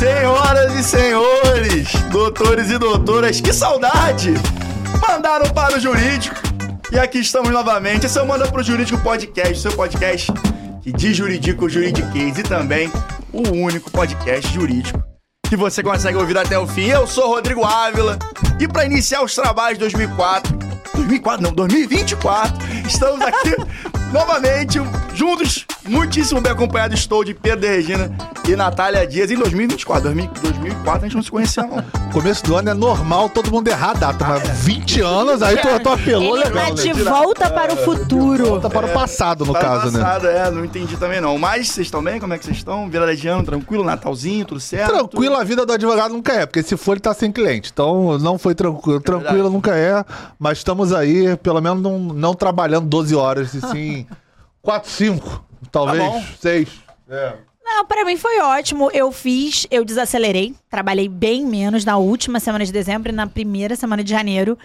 Senhoras e senhores, doutores e doutoras, que saudade! Mandaram para o jurídico. E aqui estamos novamente. Esse é o Manda pro Jurídico Podcast, seu podcast que de juridico juridiquês e também o único podcast jurídico que você consegue ouvir até o fim. Eu sou Rodrigo Ávila e para iniciar os trabalhos de 2004, 2004 não, 2024, estamos aqui novamente juntos, muitíssimo bem acompanhado estou de Pedro de Regina e Natália Dias em 2024. 2004 a gente não se conhecia não. Começo do ano é normal todo mundo errar a data, mas 20 anos, aí tu, tu apelou Ele legal, tá né? de volta para o futuro. Volta para o passado, no Para o caso, né? passado, é, não entendi também não. Mas vocês estão bem? Como é que vocês estão? Virada de ano, tranquilo? Natalzinho, tudo certo? Tranquilo, a vida do advogado nunca é, porque se for, ele tá sem cliente. Então, não foi tranquilo. Tranquilo verdade. nunca é, mas estamos aí, pelo menos não, não trabalhando 12 horas, e sim 4, 5, talvez Tá bom. 6. Não, pra mim foi ótimo. Eu fiz, eu desacelerei. Trabalhei bem menos na última semana de dezembro e na primeira semana de janeiro.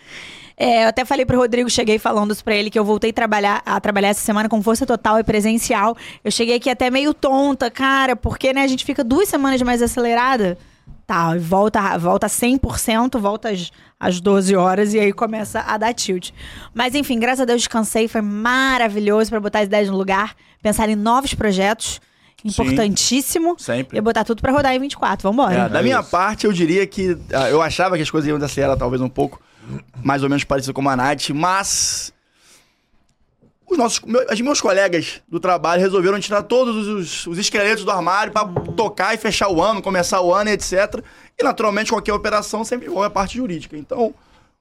É, eu até falei pro Rodrigo, cheguei falando isso pra ele, que eu voltei trabalhar, a trabalhar essa semana com força total e presencial. Eu cheguei aqui até meio tonta, cara, porque né, a gente fica duas semanas mais acelerada. Tá, volta, volta 100%, volta às, às 12 horas e aí começa a dar tilt. Mas enfim, graças a Deus descansei, foi maravilhoso pra botar as ideias no lugar, pensar em novos projetos, importantíssimo. Sempre. E botar tudo pra rodar em 24, vambora. É, da minha parte, eu diria que ah, eu achava que as coisas iam desacelerar talvez um pouco, mais ou menos parecido com a Nath, mas os nossos, meu- os meus colegas do trabalho resolveram tirar todos os, os esqueletos do armário pra tocar e fechar o ano, começar o ano, etc. E naturalmente qualquer operação sempre envolve a parte jurídica. Então,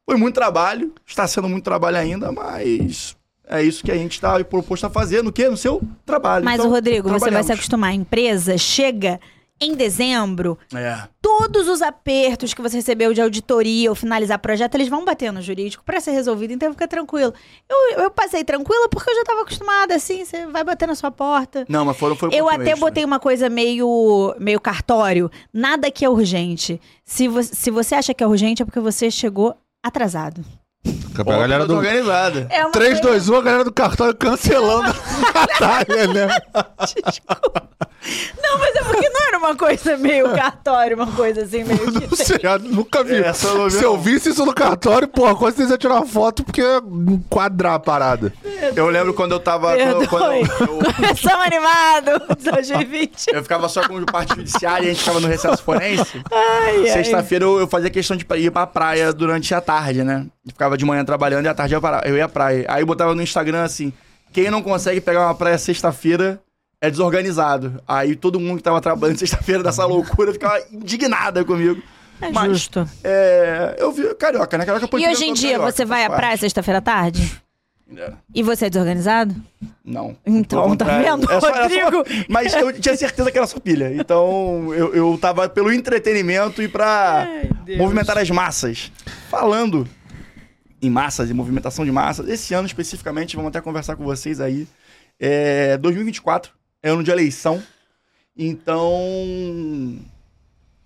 foi muito trabalho, está sendo muito trabalho ainda, mas é isso que a gente está proposto a fazer no quê? No seu trabalho. Mas, Então, o Rodrigo, você vai se acostumar. A empresa chega em dezembro, É. todos os apertos que você recebeu de auditoria ou finalizar projeto, eles vão bater no jurídico pra ser resolvido, então fica tranquilo. Eu, eu passei tranquila porque eu já tava acostumada, assim, você vai bater na sua porta. Não, mas foram, foi um Eu até extra. botei uma coisa meio, meio cartório. Nada que é urgente. Se, vo se você acha que é urgente, é porque você chegou atrasado. A galera do organizada. É uma 3, coisa- 2, 1, a galera do cartório cancelando a batalha, né? Não, mas é porque não era uma coisa meio cartório, uma coisa assim, meio que. Não sei, eu nunca vi. Essa eu Se eu visse isso no cartório, porra, com certeza ia tirar uma foto porque ia enquadrar a parada. Eu lembro quando eu tava. Quando, quando eu, eu, Começamos animado 2020. eu ficava só com parte judiciária e a gente ficava no recesso forense. Sexta-feira eu, eu fazia questão de ir pra praia durante a tarde, né? Eu ficava de manhã trabalhando e à tarde eu ia, pra, eu ia à praia. Aí eu botava no Instagram assim: quem não consegue pegar uma praia sexta-feira é desorganizado. Aí todo mundo que tava trabalhando sexta-feira dessa loucura ficava indignada comigo. É Mas, justo. É, eu vi carioca, né? Carioca E hoje em dia, carioca, você vai à praia sexta-feira à tarde? É, E você é desorganizado? Não. Então, tá vendo, É só- só- Rodrigo? mas eu tinha certeza que era só pilha. Então eu, eu tava pelo entretenimento e pra movimentar as massas. Falando em massas e movimentação de massas, esse ano especificamente, vamos até conversar com vocês aí. É 2024 é ano de eleição. Então,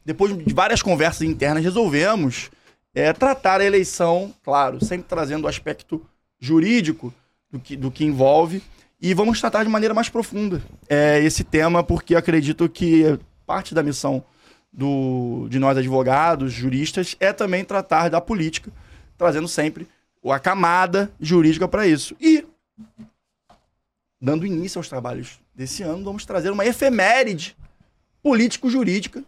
depois de várias conversas internas, resolvemos é, tratar a eleição, claro, sempre trazendo o aspecto jurídico do que, do que envolve. E vamos tratar de maneira mais profunda é, esse tema, porque acredito que parte da missão do, de nós advogados, juristas, é também tratar da política, trazendo sempre a camada jurídica para isso. E, dando início aos trabalhos desse ano, vamos trazer uma efeméride político-jurídica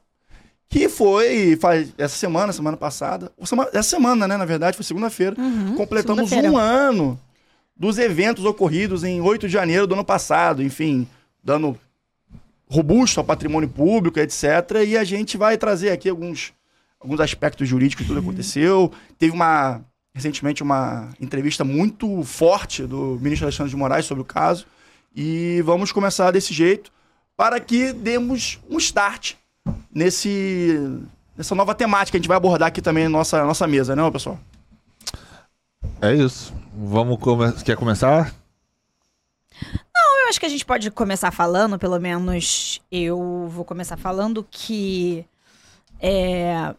que foi faz, essa semana, semana passada, essa semana, né, na verdade, foi segunda-feira, Uhum, completamos segunda-feira. um ano dos eventos ocorridos em 8 de janeiro do ano passado, enfim, dando robusto ao patrimônio público, etc. E a gente vai trazer aqui alguns, alguns aspectos jurídicos que tudo aconteceu. Teve uma, recentemente, uma entrevista muito forte do ministro Alexandre de Moraes sobre o caso. E vamos começar desse jeito para que demos um start nesse, nessa nova temática que a gente vai abordar aqui também na nossa, nossa mesa, né, pessoal? É isso. Vamos come... Quer começar? Eu acho que a gente pode começar falando, pelo menos eu vou começar falando que é,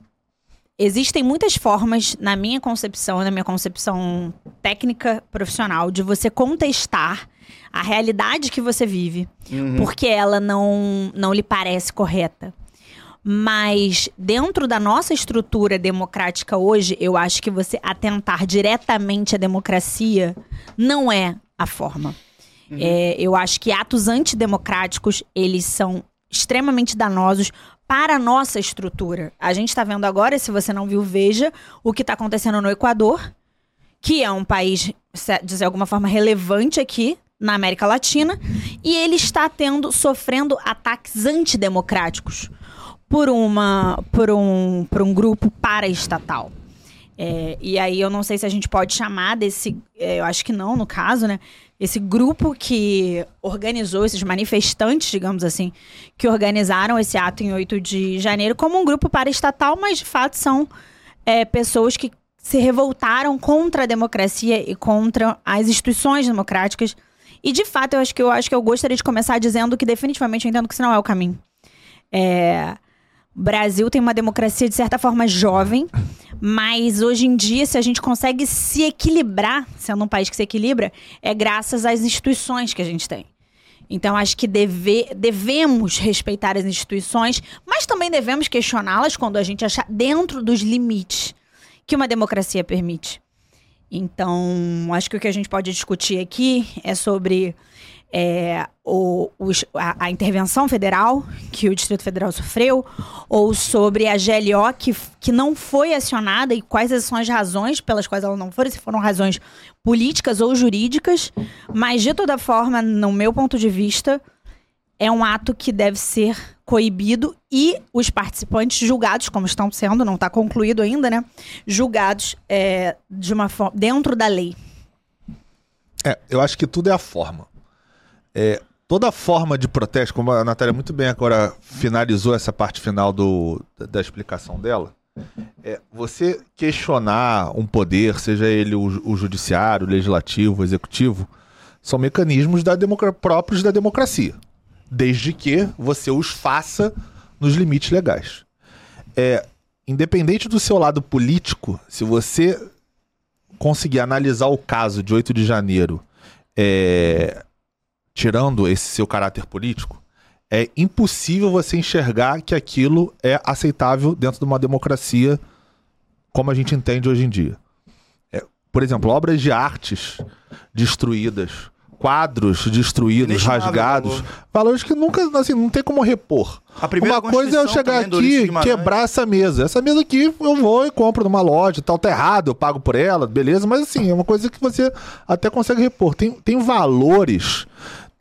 existem muitas formas, na minha concepção, na minha concepção técnica profissional, de você contestar a realidade que você vive, Uhum. porque ela não, não lhe parece correta. Mas dentro da nossa estrutura democrática hoje, eu acho que você atentar diretamente à democracia não é a forma. É, eu acho que atos antidemocráticos, eles são extremamente danosos para a nossa estrutura. A gente está vendo agora, se você não viu, veja o que está acontecendo no Equador, que é um país, de alguma forma, relevante aqui na América Latina, e ele está tendo, sofrendo ataques antidemocráticos por, uma, por, um, por um grupo paraestatal. É, e aí eu não sei se a gente pode chamar desse, é, eu acho que não, no caso, né? Esse grupo que organizou, esses manifestantes, digamos assim, que organizaram esse ato em 8 de janeiro, como um grupo paraestatal, mas de fato são é, pessoas que se revoltaram contra a democracia e contra as instituições democráticas. E de fato, eu acho que eu acho que eu gostaria de começar dizendo que definitivamente eu entendo que isso não é o caminho. É, Brasil tem uma democracia de certa forma jovem, mas hoje em dia, se a gente consegue se equilibrar, sendo um país que se equilibra, é graças às instituições que a gente tem. Então, acho que deve, devemos respeitar as instituições, mas também devemos questioná-las quando a gente achar dentro dos limites que uma democracia permite. Então, acho que o que a gente pode discutir aqui é sobre é, o, os- a, a intervenção federal que o Distrito Federal sofreu, ou sobre a GLO que, que não foi acionada e quais são as razões pelas quais ela não foi, se foram razões políticas ou jurídicas, mas de toda forma, no meu ponto de vista, é um ato que deve ser coibido e os participantes julgados, como estão sendo, não está concluído ainda, né? Julgados é, de uma dentro da lei. É, eu acho que tudo é a forma. É, toda forma de protesto, como a Natália muito bem agora finalizou essa parte final do, da, explicação dela, é você questionar um poder, seja ele o, o judiciário, o legislativo, o executivo, são mecanismos da próprios da democracia, desde que você os faça nos limites legais. É, independente do seu lado político, se você conseguir analisar o caso de 8 de janeiro, é, tirando esse seu caráter político, é impossível você enxergar que aquilo é aceitável dentro de uma democracia como a gente entende hoje em dia. É, por exemplo, obras de artes destruídas, quadros destruídos, rasgados, valor. valores que nunca, assim, não tem como repor. A primeira Uma coisa é eu chegar Ulisses aqui, Guimarães. quebrar essa mesa. Essa mesa aqui eu vou e compro numa loja, tal, tá errado, eu pago por ela, beleza, mas assim, é uma coisa que você até consegue repor. Tem, tem valores,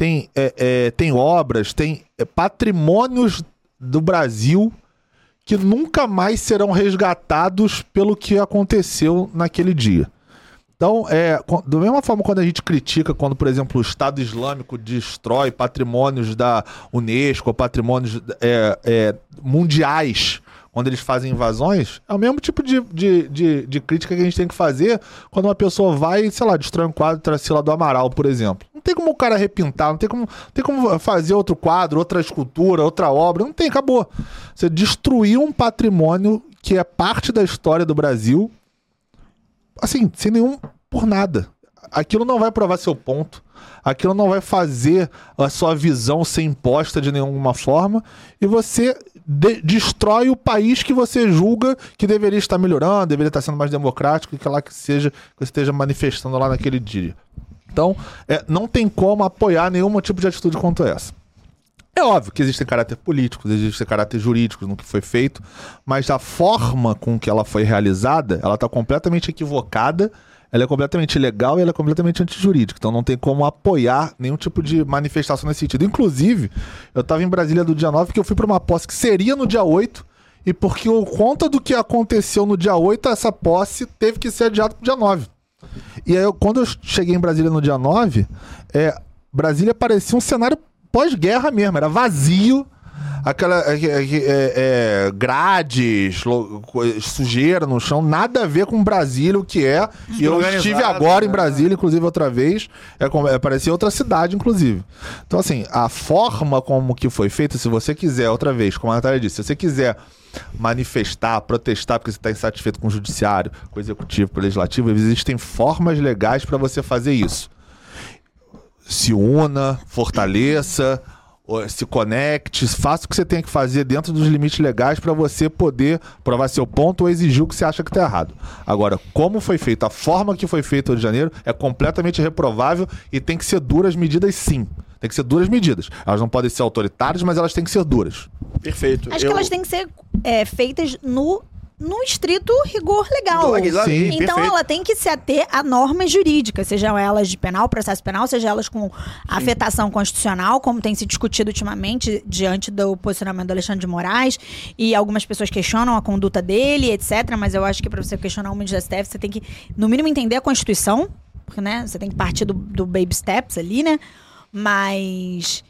tem, é, é, tem obras, tem é, patrimônios do Brasil que nunca mais serão resgatados pelo que aconteceu naquele dia. Então, é, da mesma forma quando a gente critica quando, por exemplo, o Estado Islâmico destrói patrimônios da Unesco, patrimônios é, é, mundiais, quando eles fazem invasões, é o mesmo tipo de, de, de, de crítica que a gente tem que fazer quando uma pessoa vai, sei lá, destrói um quadro Tracila do Amaral, por exemplo. Não tem como o cara repintar, não tem como, não tem como fazer outro quadro, outra escultura, outra obra, não tem, acabou. Você destruiu um patrimônio que é parte da história do Brasil assim, sem nenhum por nada. Aquilo não vai provar seu ponto. Aquilo não vai fazer a sua visão ser imposta de nenhuma forma. E você de- destrói o país que você julga que deveria estar melhorando, deveria estar sendo mais democrático, que lá que seja, que você esteja manifestando lá naquele dia. Então, é, não tem como apoiar nenhum tipo de atitude quanto essa. É óbvio que existem caráter políticos, existem caráter jurídicos no que foi feito, mas a forma com que ela foi realizada, ela está completamente equivocada, ela é completamente ilegal e ela é completamente antijurídica. Então não tem como apoiar nenhum tipo de manifestação nesse sentido. Inclusive, eu estava em Brasília do dia 9 porque eu fui para uma posse que seria no dia 8 e porque por conta do que aconteceu no dia 8, essa posse teve que ser adiada para o dia 9. E aí, eu- quando eu cheguei em Brasília no dia 9, é, Brasília parecia um cenário pós-guerra mesmo, era vazio. Aquela é, é, é, é, grades, sujeira no chão, nada a ver com Brasília, o que é. E eu estive agora em né? Brasília, inclusive, outra vez. É, é, parecia outra cidade, inclusive. Então, assim, a forma como que foi feita, se você quiser, outra vez, como a Natália disse, se você quiser manifestar, protestar porque você está insatisfeito com o judiciário, com o executivo, com o legislativo, existem formas legais para você fazer isso. Se una, fortaleça, Se conecte, faça o que você tem que fazer dentro dos limites legais para você poder provar seu ponto ou exigir o que você acha que tá errado. Agora, como foi feito, a forma que foi feito o Rio de Janeiro é completamente reprovável e tem que ser duras medidas sim. Tem que ser duras medidas. Elas não podem ser autoritárias, mas elas têm que ser duras. Perfeito. Acho Eu- que elas têm que ser é, feitas no, no estrito rigor legal. Sim. Então perfeito. ela tem que se ater a normas jurídicas, sejam elas de penal, processo penal, sejam elas com afetação constitucional, como tem se discutido ultimamente diante do posicionamento do Alexandre de Moraes, e algumas pessoas questionam a conduta dele, etc. Mas eu acho que para você questionar o ministro do STF, você tem que, no mínimo, entender a Constituição, porque né, você tem que partir do, do baby steps ali, né? Mas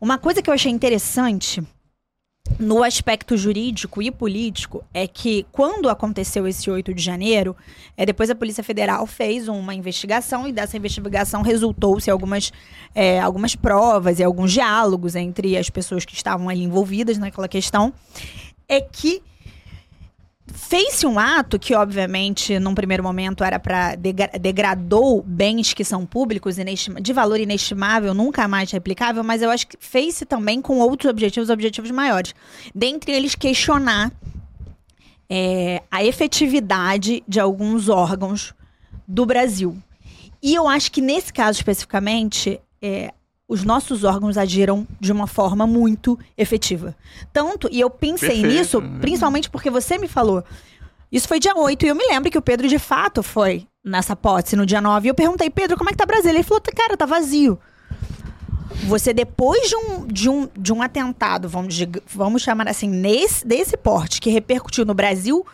uma coisa que eu achei interessante no aspecto jurídico e político é que quando aconteceu esse 8 de janeiro, é, depois a Polícia Federal fez uma investigação e dessa investigação resultou-se algumas, é, algumas provas e alguns diálogos entre as pessoas que estavam ali envolvidas naquela questão. É que fez-se um ato que, obviamente, num primeiro momento era para degradou bens que são públicos de valor inestimável, nunca mais replicável, mas eu acho que fez-se também com outros objetivos, objetivos maiores. Dentre eles, questionar é, a efetividade de alguns órgãos do Brasil. E eu acho que nesse caso especificamente, é, os nossos órgãos agiram de uma forma muito efetiva. Tanto, e eu pensei Perfeito. nisso, principalmente porque você me falou. Isso foi dia 8, e eu me lembro que o Pedro de fato foi nessa posse no dia 9. E eu perguntei, Pedro, como é que tá Brasília? Ele falou, cara, tá vazio. Você, depois de um, de um, de um atentado, vamos, vamos chamar assim, nesse, desse porte, que repercutiu no Brasil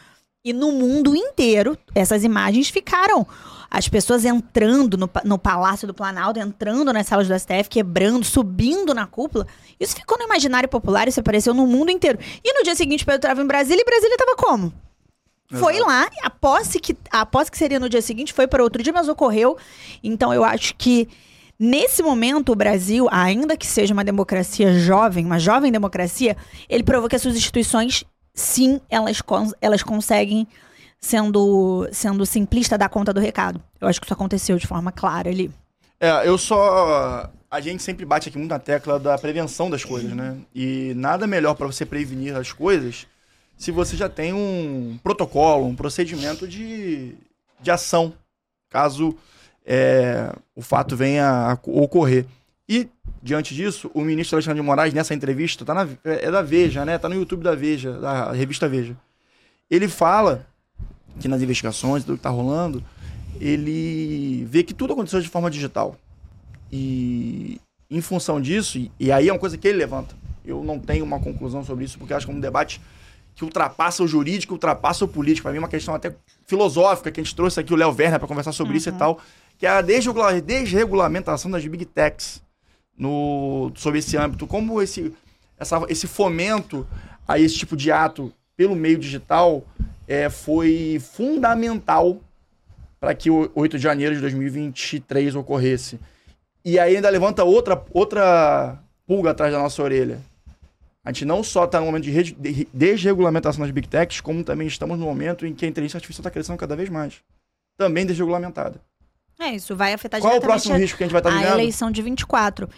e no mundo inteiro, essas imagens ficaram. As pessoas entrando no, no Palácio do Planalto, entrando nas salas do STF, quebrando, subindo na cúpula. Isso ficou no imaginário popular, isso apareceu no mundo inteiro. E no dia seguinte, Pedro estava em Brasília e Brasília estava como? Foi Exato. lá, a posse, que, a posse que seria no dia seguinte foi para outro dia, mas ocorreu. Então eu acho que nesse momento o Brasil, ainda que seja uma democracia jovem, uma jovem democracia, ele provou que as suas instituições, sim, elas, elas conseguem, sendo, sendo simplista, dar conta do recado. Eu acho que isso aconteceu de forma clara ali. É, eu só. A gente sempre bate aqui muito na tecla da prevenção das coisas, né? E nada melhor pra você prevenir as coisas se você já tem um protocolo, um procedimento de, de ação, caso é, o fato venha a ocorrer. E, diante disso, o ministro Alexandre de Moraes, nessa entrevista, tá na, é da Veja, né? Tá no YouTube da Veja, da revista Veja. Ele fala que nas investigações, tudo que tá rolando, ele vê que tudo aconteceu de forma digital. E em função disso, e, e aí é uma coisa que ele levanta. Eu não tenho uma conclusão sobre isso, porque acho que é um debate que ultrapassa o jurídico, ultrapassa o político. Para mim é uma questão até filosófica, que a gente trouxe aqui o Léo Werner para conversar sobre isso e tal, que é a desregula- desregulamentação das big techs no, sobre esse âmbito. Como esse, essa- esse fomento a esse tipo de ato pelo meio digital é, foi fundamental para que o 8 de janeiro de 2023 ocorresse. E aí ainda levanta outra, outra pulga atrás da nossa orelha. A gente não só está no momento de desregulamentação das big techs, como também estamos no momento em que a inteligência artificial está crescendo cada vez mais. Também desregulamentada. É, isso vai afetar Qual é o diretamente próximo risco que a gente vai estar a vivendo? eleição de 24.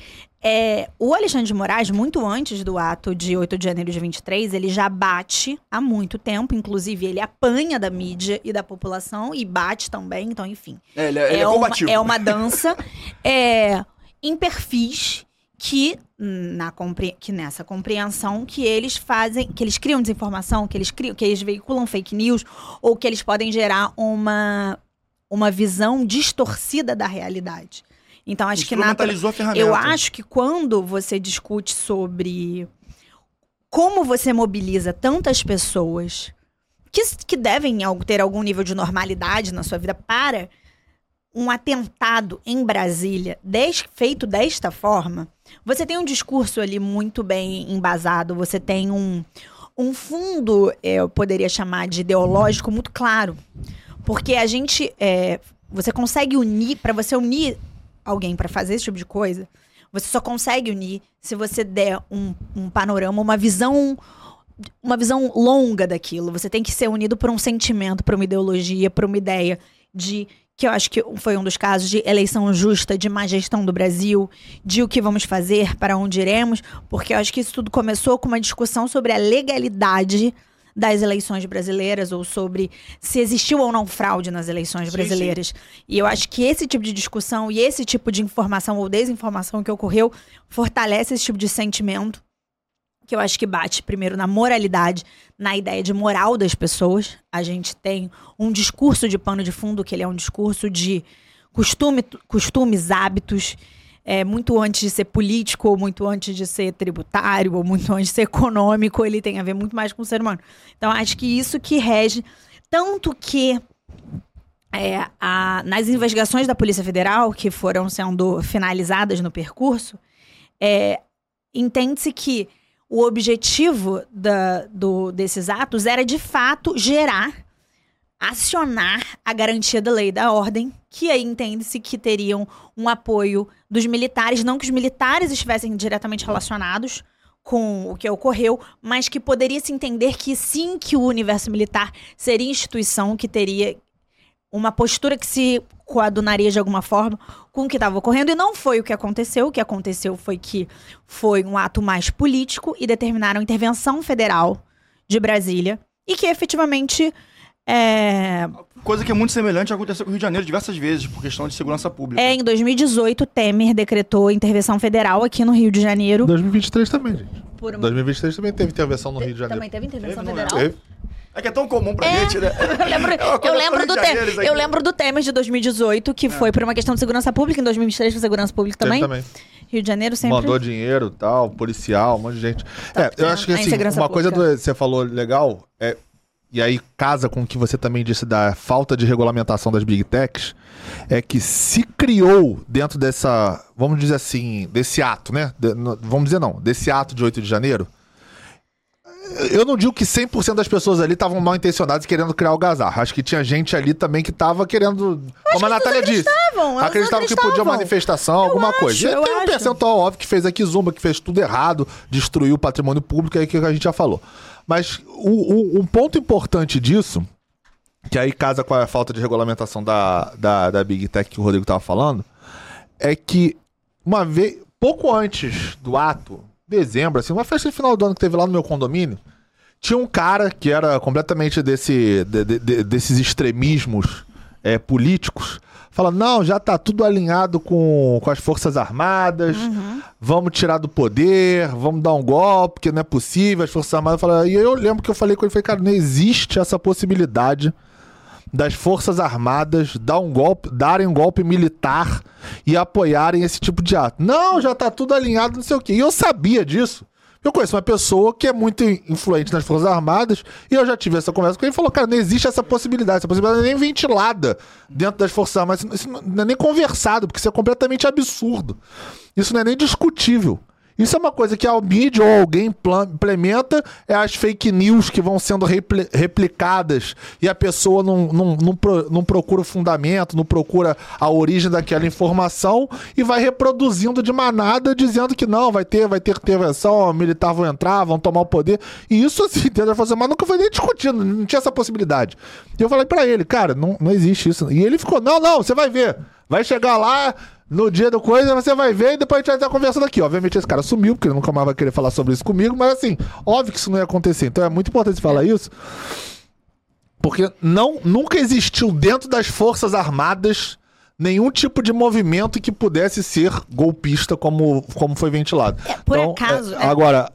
É, o Alexandre de Moraes, muito antes do ato de 8 de janeiro de 23, ele já bate há muito tempo. Inclusive, ele apanha da mídia e da população e bate também. Então, enfim. É, ele é, ele é uma, combativo. é uma dança é, em perfis que, na, compre- que nessa compreensão que eles fazem, que eles criam desinformação, que eles criam, que eles veiculam fake news, ou que eles podem gerar uma, uma visão distorcida da realidade. Então, acho que na Instrumentalizou a ferramenta. eu acho que quando você discute sobre como você mobiliza tantas pessoas que, que devem ter algum nível de normalidade na sua vida para um atentado em Brasília des- feito desta forma, você tem um discurso ali muito bem embasado, você tem um, um fundo, eh, eu poderia chamar de ideológico, muito claro. Porque a gente. é, você consegue unir, para você unir alguém para fazer esse tipo de coisa, você só consegue unir se você der um, um panorama, uma visão. Uma visão longa daquilo. Você tem que ser unido por um sentimento, por uma ideologia, por uma ideia de que eu acho que foi um dos casos de eleição justa, de má gestão do Brasil, de o que vamos fazer, para onde iremos, porque eu acho que isso tudo começou com uma discussão sobre a legalidade das eleições brasileiras ou sobre se existiu ou não fraude nas eleições Sim, brasileiras. E eu acho que esse tipo de discussão e esse tipo de informação ou desinformação que ocorreu fortalece esse tipo de sentimento que eu acho que bate primeiro na moralidade, na ideia de moral das pessoas. A gente tem um discurso de pano de fundo que ele é um discurso de costume, costumes, hábitos, é, muito antes de ser político, ou muito antes de ser tributário, ou muito antes de ser econômico, ele tem a ver muito mais com o ser humano. Então, acho que isso que rege, tanto que é, a- nas investigações da Polícia Federal, que foram sendo finalizadas no percurso, é, entende-se que o objetivo da- do- desses atos era, de fato, gerar, acionar a garantia da lei da ordem, que aí entende-se que teriam um apoio dos militares, não que os militares estivessem diretamente relacionados com o que ocorreu, mas que poderia se entender que sim, que o universo militar seria instituição que teria uma postura que se coadunaria de alguma forma com o que estava ocorrendo, e não foi o que aconteceu. O que aconteceu foi que foi um ato mais político e determinaram intervenção federal de Brasília, e que efetivamente é, Coisa que é muito semelhante aconteceu com o Rio de Janeiro diversas vezes, por questão de segurança pública. é, em 2018, Temer decretou intervenção federal aqui no Rio de Janeiro. 2023 também, gente. Por uma... 2023 também teve intervenção no Rio de Janeiro. Também teve intervenção Teve, não federal? Teve. É que é tão comum pra É. gente, né? Eu lembro, É eu lembro do Temer. Eu lembro do Temer de 2018, que foi por uma questão de segurança pública, em 2023 foi segurança pública Teve também. também. Rio de Janeiro sempre. Mandou dinheiro tal, policial, um monte de gente. é, eu acho que na assim, uma coisa do, você falou legal, é, e aí casa com o que você também disse da falta de regulamentação das big techs, é que se criou dentro dessa, vamos dizer assim, desse ato, né? De- vamos dizer não, desse ato de 8 de janeiro. Eu não digo que 100% das pessoas ali estavam mal intencionadas querendo criar o gazarro. Acho que tinha gente ali também que tava querendo. Como a Natália disse. Acreditavam, Acreditavam que podia acreditavam. manifestação, alguma acho, coisa. E eu tem um percentual óbvio que fez aqui zumba, que fez tudo errado, destruiu o patrimônio público, é que a gente já falou. Mas o, o- um ponto importante disso, que aí casa com a falta de regulamentação da, da, da Big Tech que o Rodrigo tava falando, é que uma vez, pouco antes do ato, dezembro, assim, uma festa de final do ano que teve lá no meu condomínio, tinha um cara que era completamente desse, de- de- de- desses extremismos é, políticos, falando, não, já tá tudo alinhado com, com as Forças Armadas, vamos tirar do poder, vamos dar um golpe, porque não é possível, as Forças Armadas falaram, e eu lembro que eu falei com ele, falei, cara, não existe essa possibilidade das Forças Armadas dar um golpe, darem um golpe militar e apoiarem esse tipo de ato. Não, já tá tudo alinhado, não sei o quê. E eu sabia disso. Eu conheço uma pessoa que é muito influente nas Forças Armadas e eu já tive essa conversa com ele e falou: cara, não existe essa possibilidade. Essa possibilidade não é nem ventilada dentro das Forças Armadas. Isso- não é nem conversado, porque isso é completamente absurdo. Isso não é nem discutível. Isso é uma coisa que a mídia ou alguém implementa, é as fake news que vão sendo repli- replicadas e a pessoa não, não, não, pro- não procura o fundamento, não procura a origem daquela informação e vai reproduzindo de manada dizendo que não, vai ter, vai ter intervenção, militar vão entrar, vão tomar o poder. E isso assim, dentro da Força Armada nunca foi nem discutido, não tinha essa possibilidade. E eu falei pra ele, cara, não, não existe isso. E ele ficou, não, não, você vai ver. Vai chegar lá, no dia do coisa, você vai ver e depois a gente vai estar conversando aqui. Obviamente esse cara sumiu, porque ele nunca mais vai querer falar sobre isso comigo, mas assim, óbvio que isso não ia acontecer. Então é muito importante falar isso. Porque não, nunca existiu dentro das Forças Armadas nenhum tipo de movimento que pudesse ser golpista como, como foi ventilado. É, por acaso, é, é. Agora,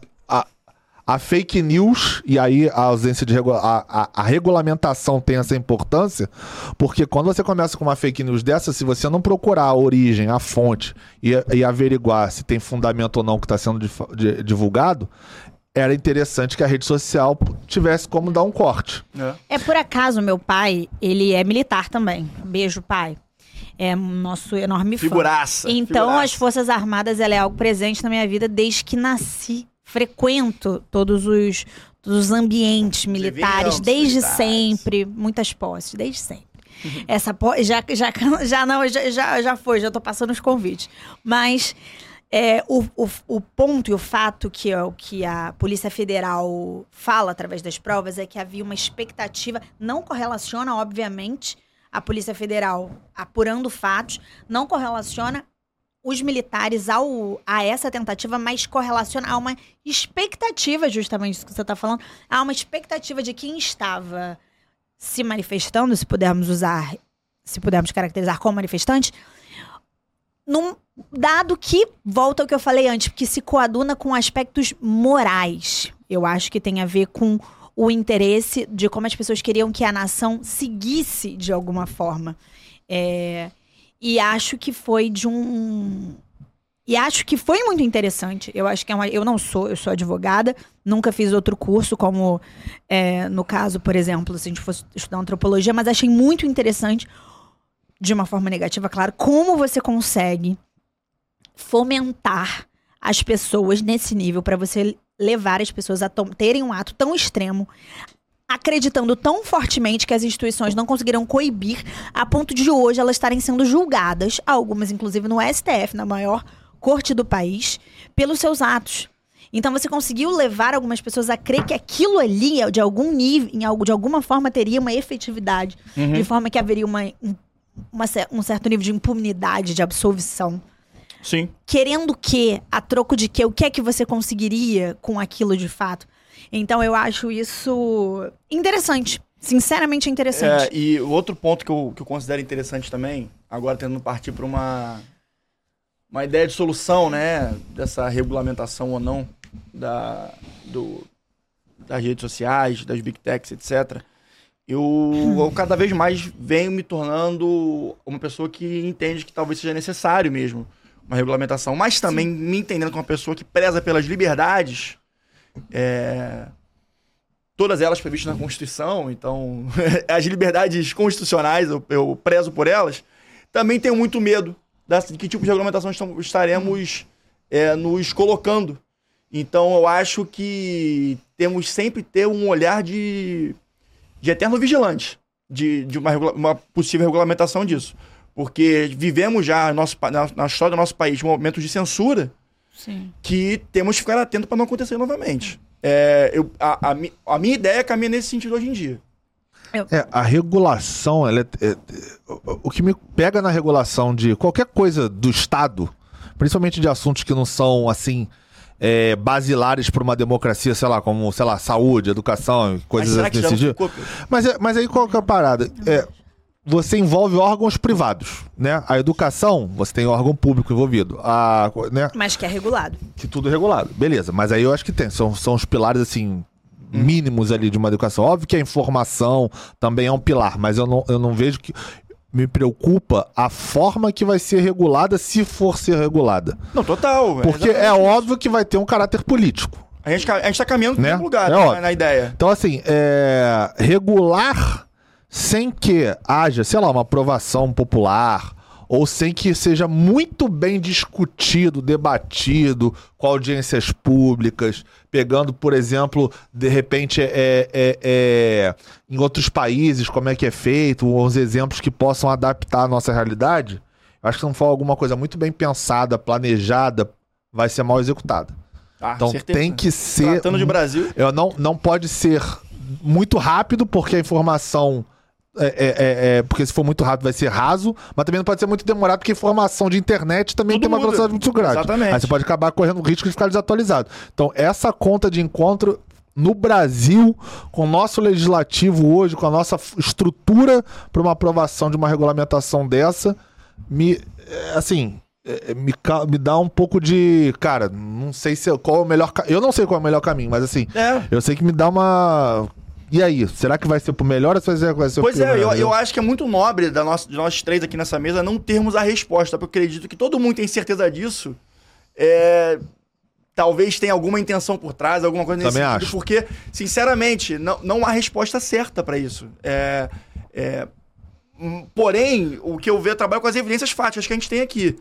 a, fake news, e aí a ausência de regula a, a, a regulamentação tem essa importância, porque quando você começa com uma fake news dessa, se você não procurar a origem, a fonte e, e averiguar se tem fundamento ou não que está sendo dif- di- divulgado, era interessante que a rede social tivesse como dar um corte. É. É por acaso, meu pai, ele é militar também. Beijo, pai. É nosso enorme fã. Figuraça. Então, figuraça. as Forças Armadas, ela é algo presente na minha vida desde que nasci. Frequento todos os, todos os ambientes militares, desde militares. sempre. Muitas posses, desde sempre. Essa po já, já, já não, já, já, já foi, já tô passando os convites. Mas é, o, o, o ponto e o fato que, o que a Polícia Federal fala através das provas é que havia uma expectativa, não correlaciona, obviamente, a Polícia Federal apurando fatos, não correlaciona os militares ao, a essa tentativa, mas correlaciona a uma expectativa, justamente isso que você está falando, há uma expectativa de quem estava se manifestando, se pudermos usar, se pudermos caracterizar como manifestante, num dado que volta ao que eu falei antes, que se coaduna com aspectos morais. Eu acho que tem a ver com o interesse de como as pessoas queriam que a nação seguisse de alguma forma. É, e acho que foi de um. E acho que foi muito interessante. Eu acho que é uma. Eu não sou, eu sou advogada, nunca fiz outro curso, como é, no caso, por exemplo, se a gente fosse estudar antropologia, mas achei muito interessante, de uma forma negativa, claro, como você consegue fomentar as pessoas nesse nível para você levar as pessoas a terem um ato tão extremo, acreditando tão fortemente que as instituições não conseguiram coibir, a ponto de hoje elas estarem sendo julgadas, algumas inclusive no STF, na maior corte do país, pelos seus atos. Então você conseguiu levar algumas pessoas a crer que aquilo ali, de algum nível, em algo, de alguma forma, teria uma efetividade, uhum. de forma que haveria uma, uma, um certo nível de impunidade, de absolvição. Sim. Querendo que, a troco de que, o que é que você conseguiria com aquilo de fato. Então eu acho isso interessante. Sinceramente interessante. É, e outro ponto que eu, que eu considero interessante também, agora tentando partir para uma, uma ideia de solução, né? Dessa regulamentação ou não da, do, das redes sociais, das big techs, etc. Eu, eu, cada vez mais venho me tornando uma pessoa que entende que talvez seja necessário mesmo uma regulamentação, mas também Sim. me entendendo como uma pessoa que preza pelas liberdades, é, todas elas previstas na Constituição, então as liberdades constitucionais, eu, eu, prezo por elas, também tenho muito medo de que tipo de regulamentação estaremos é, nos colocando. Então eu acho que temos sempre ter um olhar de, de eterno vigilante de, de uma, uma possível regulamentação disso. Porque vivemos já nosso, na, na história do nosso país momentos de censura Sim. que temos que ficar atento para não acontecer novamente. É, eu, a, a, a, minha ideia caminha nesse sentido hoje em dia. É, a regulação, ela é, é, o que me pega na regulação de qualquer coisa do Estado, principalmente de assuntos que não são assim é, basilares para uma democracia, sei lá, como sei lá, saúde, educação, coisas desse tipo. Mas, é, mas aí qual que é a parada? É, você envolve órgãos privados, né? A educação, você tem órgão público envolvido. A, né? Mas que é regulado. Que tudo é regulado. Beleza, mas aí eu acho que tem. São, são os pilares, assim, mínimos ali de uma educação. Óbvio que a informação também é um pilar, mas eu não, eu não vejo que. Me preocupa a forma que vai ser regulada, se for ser regulada. Não, total. Porque é, é óbvio que vai ter um caráter político. A gente, a gente tá caminhando né? no lugar, é né, na ideia. Então, assim, é, regular sem que haja, sei lá, uma aprovação popular ou sem que seja muito bem discutido, debatido com audiências públicas, pegando, por exemplo, de repente, é, é, é, em outros países, como é que é feito, uns exemplos que possam adaptar a nossa realidade, acho que não for alguma coisa muito bem pensada, planejada, vai ser mal executada. Ah, então certeza. tem que ser. Tratando de Brasil. Eu não, não pode ser muito rápido, porque a informação é, é, é, é, porque se for muito rápido vai ser raso, mas também não pode ser muito demorado, porque informação de internet também Tudo tem uma muda. velocidade muito grande. Exatamente. Aí você pode acabar correndo o risco de ficar desatualizado. Então, essa conta de encontro no Brasil, com o nosso legislativo hoje, com a nossa estrutura para uma aprovação de uma regulamentação dessa, me. É, assim. É, me, me dá um pouco de. Cara, não sei se qual é o melhor. Eu não sei qual é o melhor caminho, mas assim. Eu sei que me dá uma e aí, será que vai ser pro melhor ou vai ser, vai ser pois pro é, eu, eu, acho que é muito nobre da nossa, de nós três aqui nessa mesa não termos a resposta, porque eu acredito que todo mundo tem certeza disso. É, talvez tenha alguma intenção por trás, alguma coisa nesse Também sentido, acho. porque, sinceramente, não, não há resposta certa para isso. É, é, hum, porém, o que eu vejo, eu trabalho com as evidências fáticas que a gente tem aqui.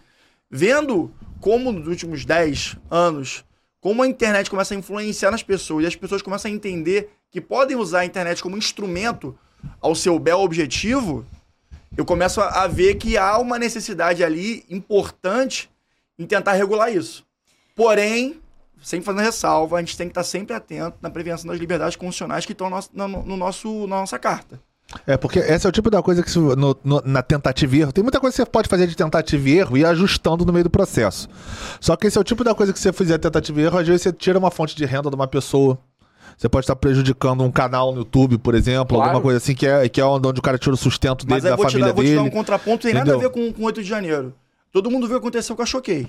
Vendo como nos últimos 10 anos, como a internet começa a influenciar nas pessoas e as pessoas começam a entender que podem usar a internet como instrumento ao seu bel objetivo, eu começo a, ver que há uma necessidade ali importante em tentar regular isso. Porém, sem fazer ressalva, a gente tem que estar sempre atento na prevenção das liberdades constitucionais que estão no, no, no nosso, na nossa carta. É, porque esse é o tipo da coisa que se- no- no- na tentativa e erro. Tem muita coisa que você pode fazer de tentativa e erro e ir ajustando no meio do processo. Só que esse é o tipo da coisa que você fizer tentativa e erro, às vezes você tira uma fonte de renda de uma pessoa. Você pode estar prejudicando um canal no YouTube, por exemplo, Claro. alguma coisa assim, que é, que é onde o cara tira o sustento dele, Mas aí da eu vou te, família dar, vou te dele. dar um contraponto, tem nada a ver Entendeu? com, com 8 de janeiro. Todo mundo viu o que aconteceu com a Choquei.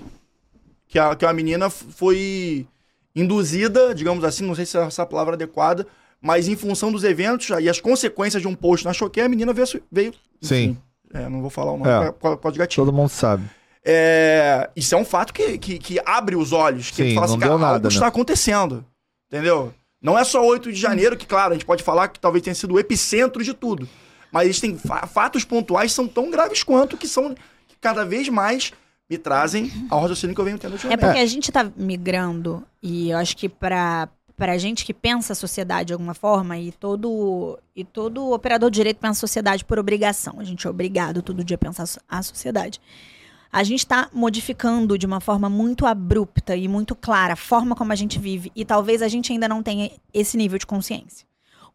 Que a, que a menina foi induzida, digamos assim, não sei se é essa palavra adequada, mas em função dos eventos e as consequências de um post na Choquei, a menina veio. veio Sim. é, não vou falar o nome, É. por causa- por causa de gatinho. Todo mundo sabe. É, isso é um fato que, que, que abre os olhos. Que Sim, fala não assim, deu cara, nada, algo né? está acontecendo. Entendeu? Não é só 8 de janeiro, que, claro, a gente pode falar que talvez tenha sido o epicentro de tudo. Mas existem fa- fatos pontuais que são tão graves quanto que são que cada vez mais me trazem ao raciocínio que eu venho tendo É ultimamente. porque a gente tá migrando, e eu acho que pra, pra gente que pensa a sociedade de alguma forma, e todo, e todo operador de direito pensa a sociedade por obrigação. A gente é obrigado todo dia a pensar a sociedade. A gente está modificando de uma forma muito abrupta e muito clara a forma como a gente vive. E talvez a gente ainda não tenha esse nível de consciência.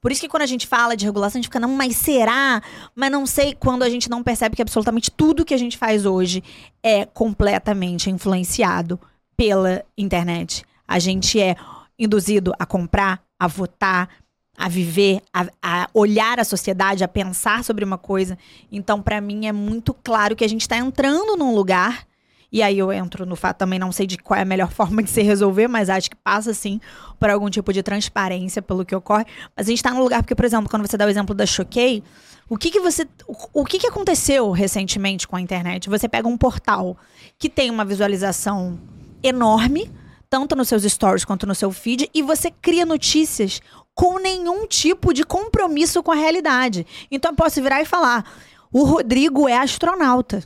Por isso que quando a gente fala de regulação, a gente fica, não, mas será? Mas não sei quando a gente não percebe que absolutamente tudo que a gente faz hoje é completamente influenciado pela internet. A gente é induzido a comprar, a votar, a viver, a, a olhar a sociedade, a pensar sobre uma coisa. Então, pra mim, é muito claro que a gente tá entrando num lugar. E aí eu entro no fato, também não sei de qual é a melhor forma de se resolver, mas acho que passa sim por algum tipo de transparência pelo que ocorre. Mas a gente tá num lugar, porque, por exemplo, quando você dá o exemplo da Choquei, o que que você. O, o que que aconteceu recentemente com a internet? Você pega um portal que tem uma visualização enorme, tanto nos seus stories quanto no seu feed, e você cria notícias com nenhum tipo de compromisso com a realidade. Então eu posso virar e falar: o Rodrigo é astronauta.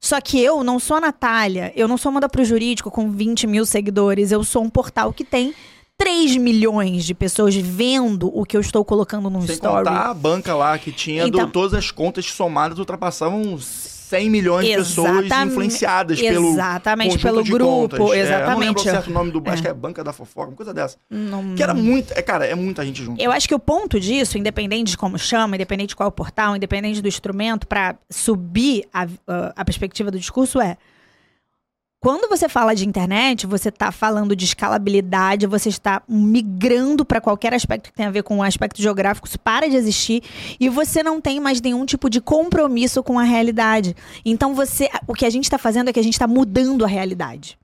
Só que eu não sou a Natália, eu não sou uma da Pro Jurídico com 20 mil seguidores, eu sou um portal que tem 3 milhões de pessoas vendo o que eu estou colocando num Sem story. contar a banca lá que tinha, Então- todas as contas somadas ultrapassavam 100 milhões de pessoas Exatamente. influenciados pelo Exatamente, pelo de grupo, contas. É, eu não lembro exatamente. o certo nome do... É. Acho que é Banca da Fofoca, uma coisa dessa. Não- Que era muito... É, cara, é muita gente junto. Eu acho que o ponto disso, independente de como chama, independente de qual é o portal, independente do instrumento, para subir a- a perspectiva do discurso é. Quando você fala de internet, você está falando de escalabilidade, você está migrando para qualquer aspecto que tenha a ver com o aspecto geográfico, isso para de existir e você não tem mais nenhum tipo de compromisso com a realidade. Então você, o que a gente está fazendo é que a gente está mudando a realidade.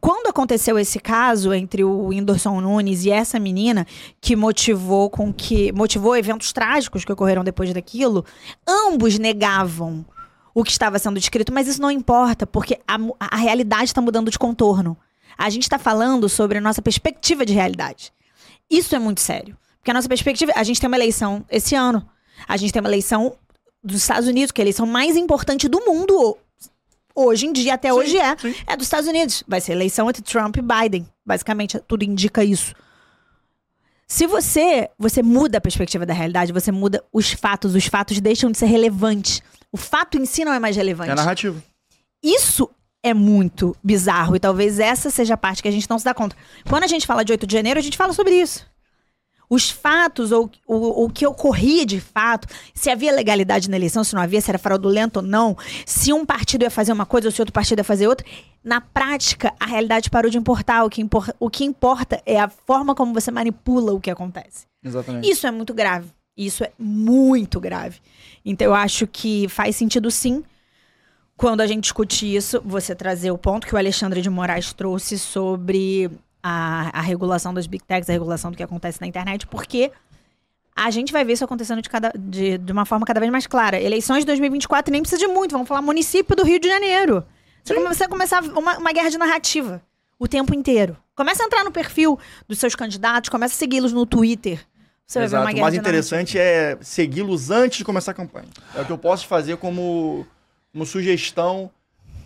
Quando aconteceu esse caso entre o Whindersson Nunes e essa menina que motivou com que motivou eventos trágicos que ocorreram depois daquilo, ambos negavam o que estava sendo descrito, mas isso não importa, porque a, a realidade está mudando de contorno. A gente está falando sobre a nossa perspectiva de realidade. Isso é muito sério. Porque a nossa perspectiva. A gente tem uma eleição esse ano. A gente tem uma eleição dos Estados Unidos, que é a eleição mais importante do mundo ho- hoje em dia, até Sim, hoje é. sim. É dos Estados Unidos. Vai ser eleição entre Trump e Biden. Basicamente, tudo indica isso. Se você, você muda a perspectiva da realidade, você muda os fatos, os fatos deixam de ser relevantes. O fato em si não é mais relevante. É narrativa. Isso é muito bizarro e talvez essa seja a parte que a gente não se dá conta. Quando a gente fala de 8 de janeiro, a gente fala sobre isso. Os fatos, ou o, o que ocorria de fato, se havia legalidade na eleição, se não havia, se era fraudulento ou não, se um partido ia fazer uma coisa ou se outro partido ia fazer outra. Na prática, a realidade parou de importar. O que, impor, o que importa é a forma como você manipula o que acontece. Exatamente. Isso é muito grave. Isso é muito grave. Então eu acho que faz sentido sim, quando a gente discute isso, você trazer o ponto que o Alexandre de Moraes trouxe sobre a, a regulação das big techs, a regulação do que acontece na internet, porque a gente vai ver isso acontecendo de, cada, de, de uma forma cada vez mais clara. Eleições de 2024 nem precisa de muito, vamos falar município do Rio de Janeiro. Você, come- você começar uma, uma guerra de narrativa o tempo inteiro. Começa a entrar no perfil dos seus candidatos, começa a segui-los no Twitter. Você vai ver Exato. uma O mais interessante é segui-los antes de começar a campanha. É o que eu posso fazer como, como sugestão.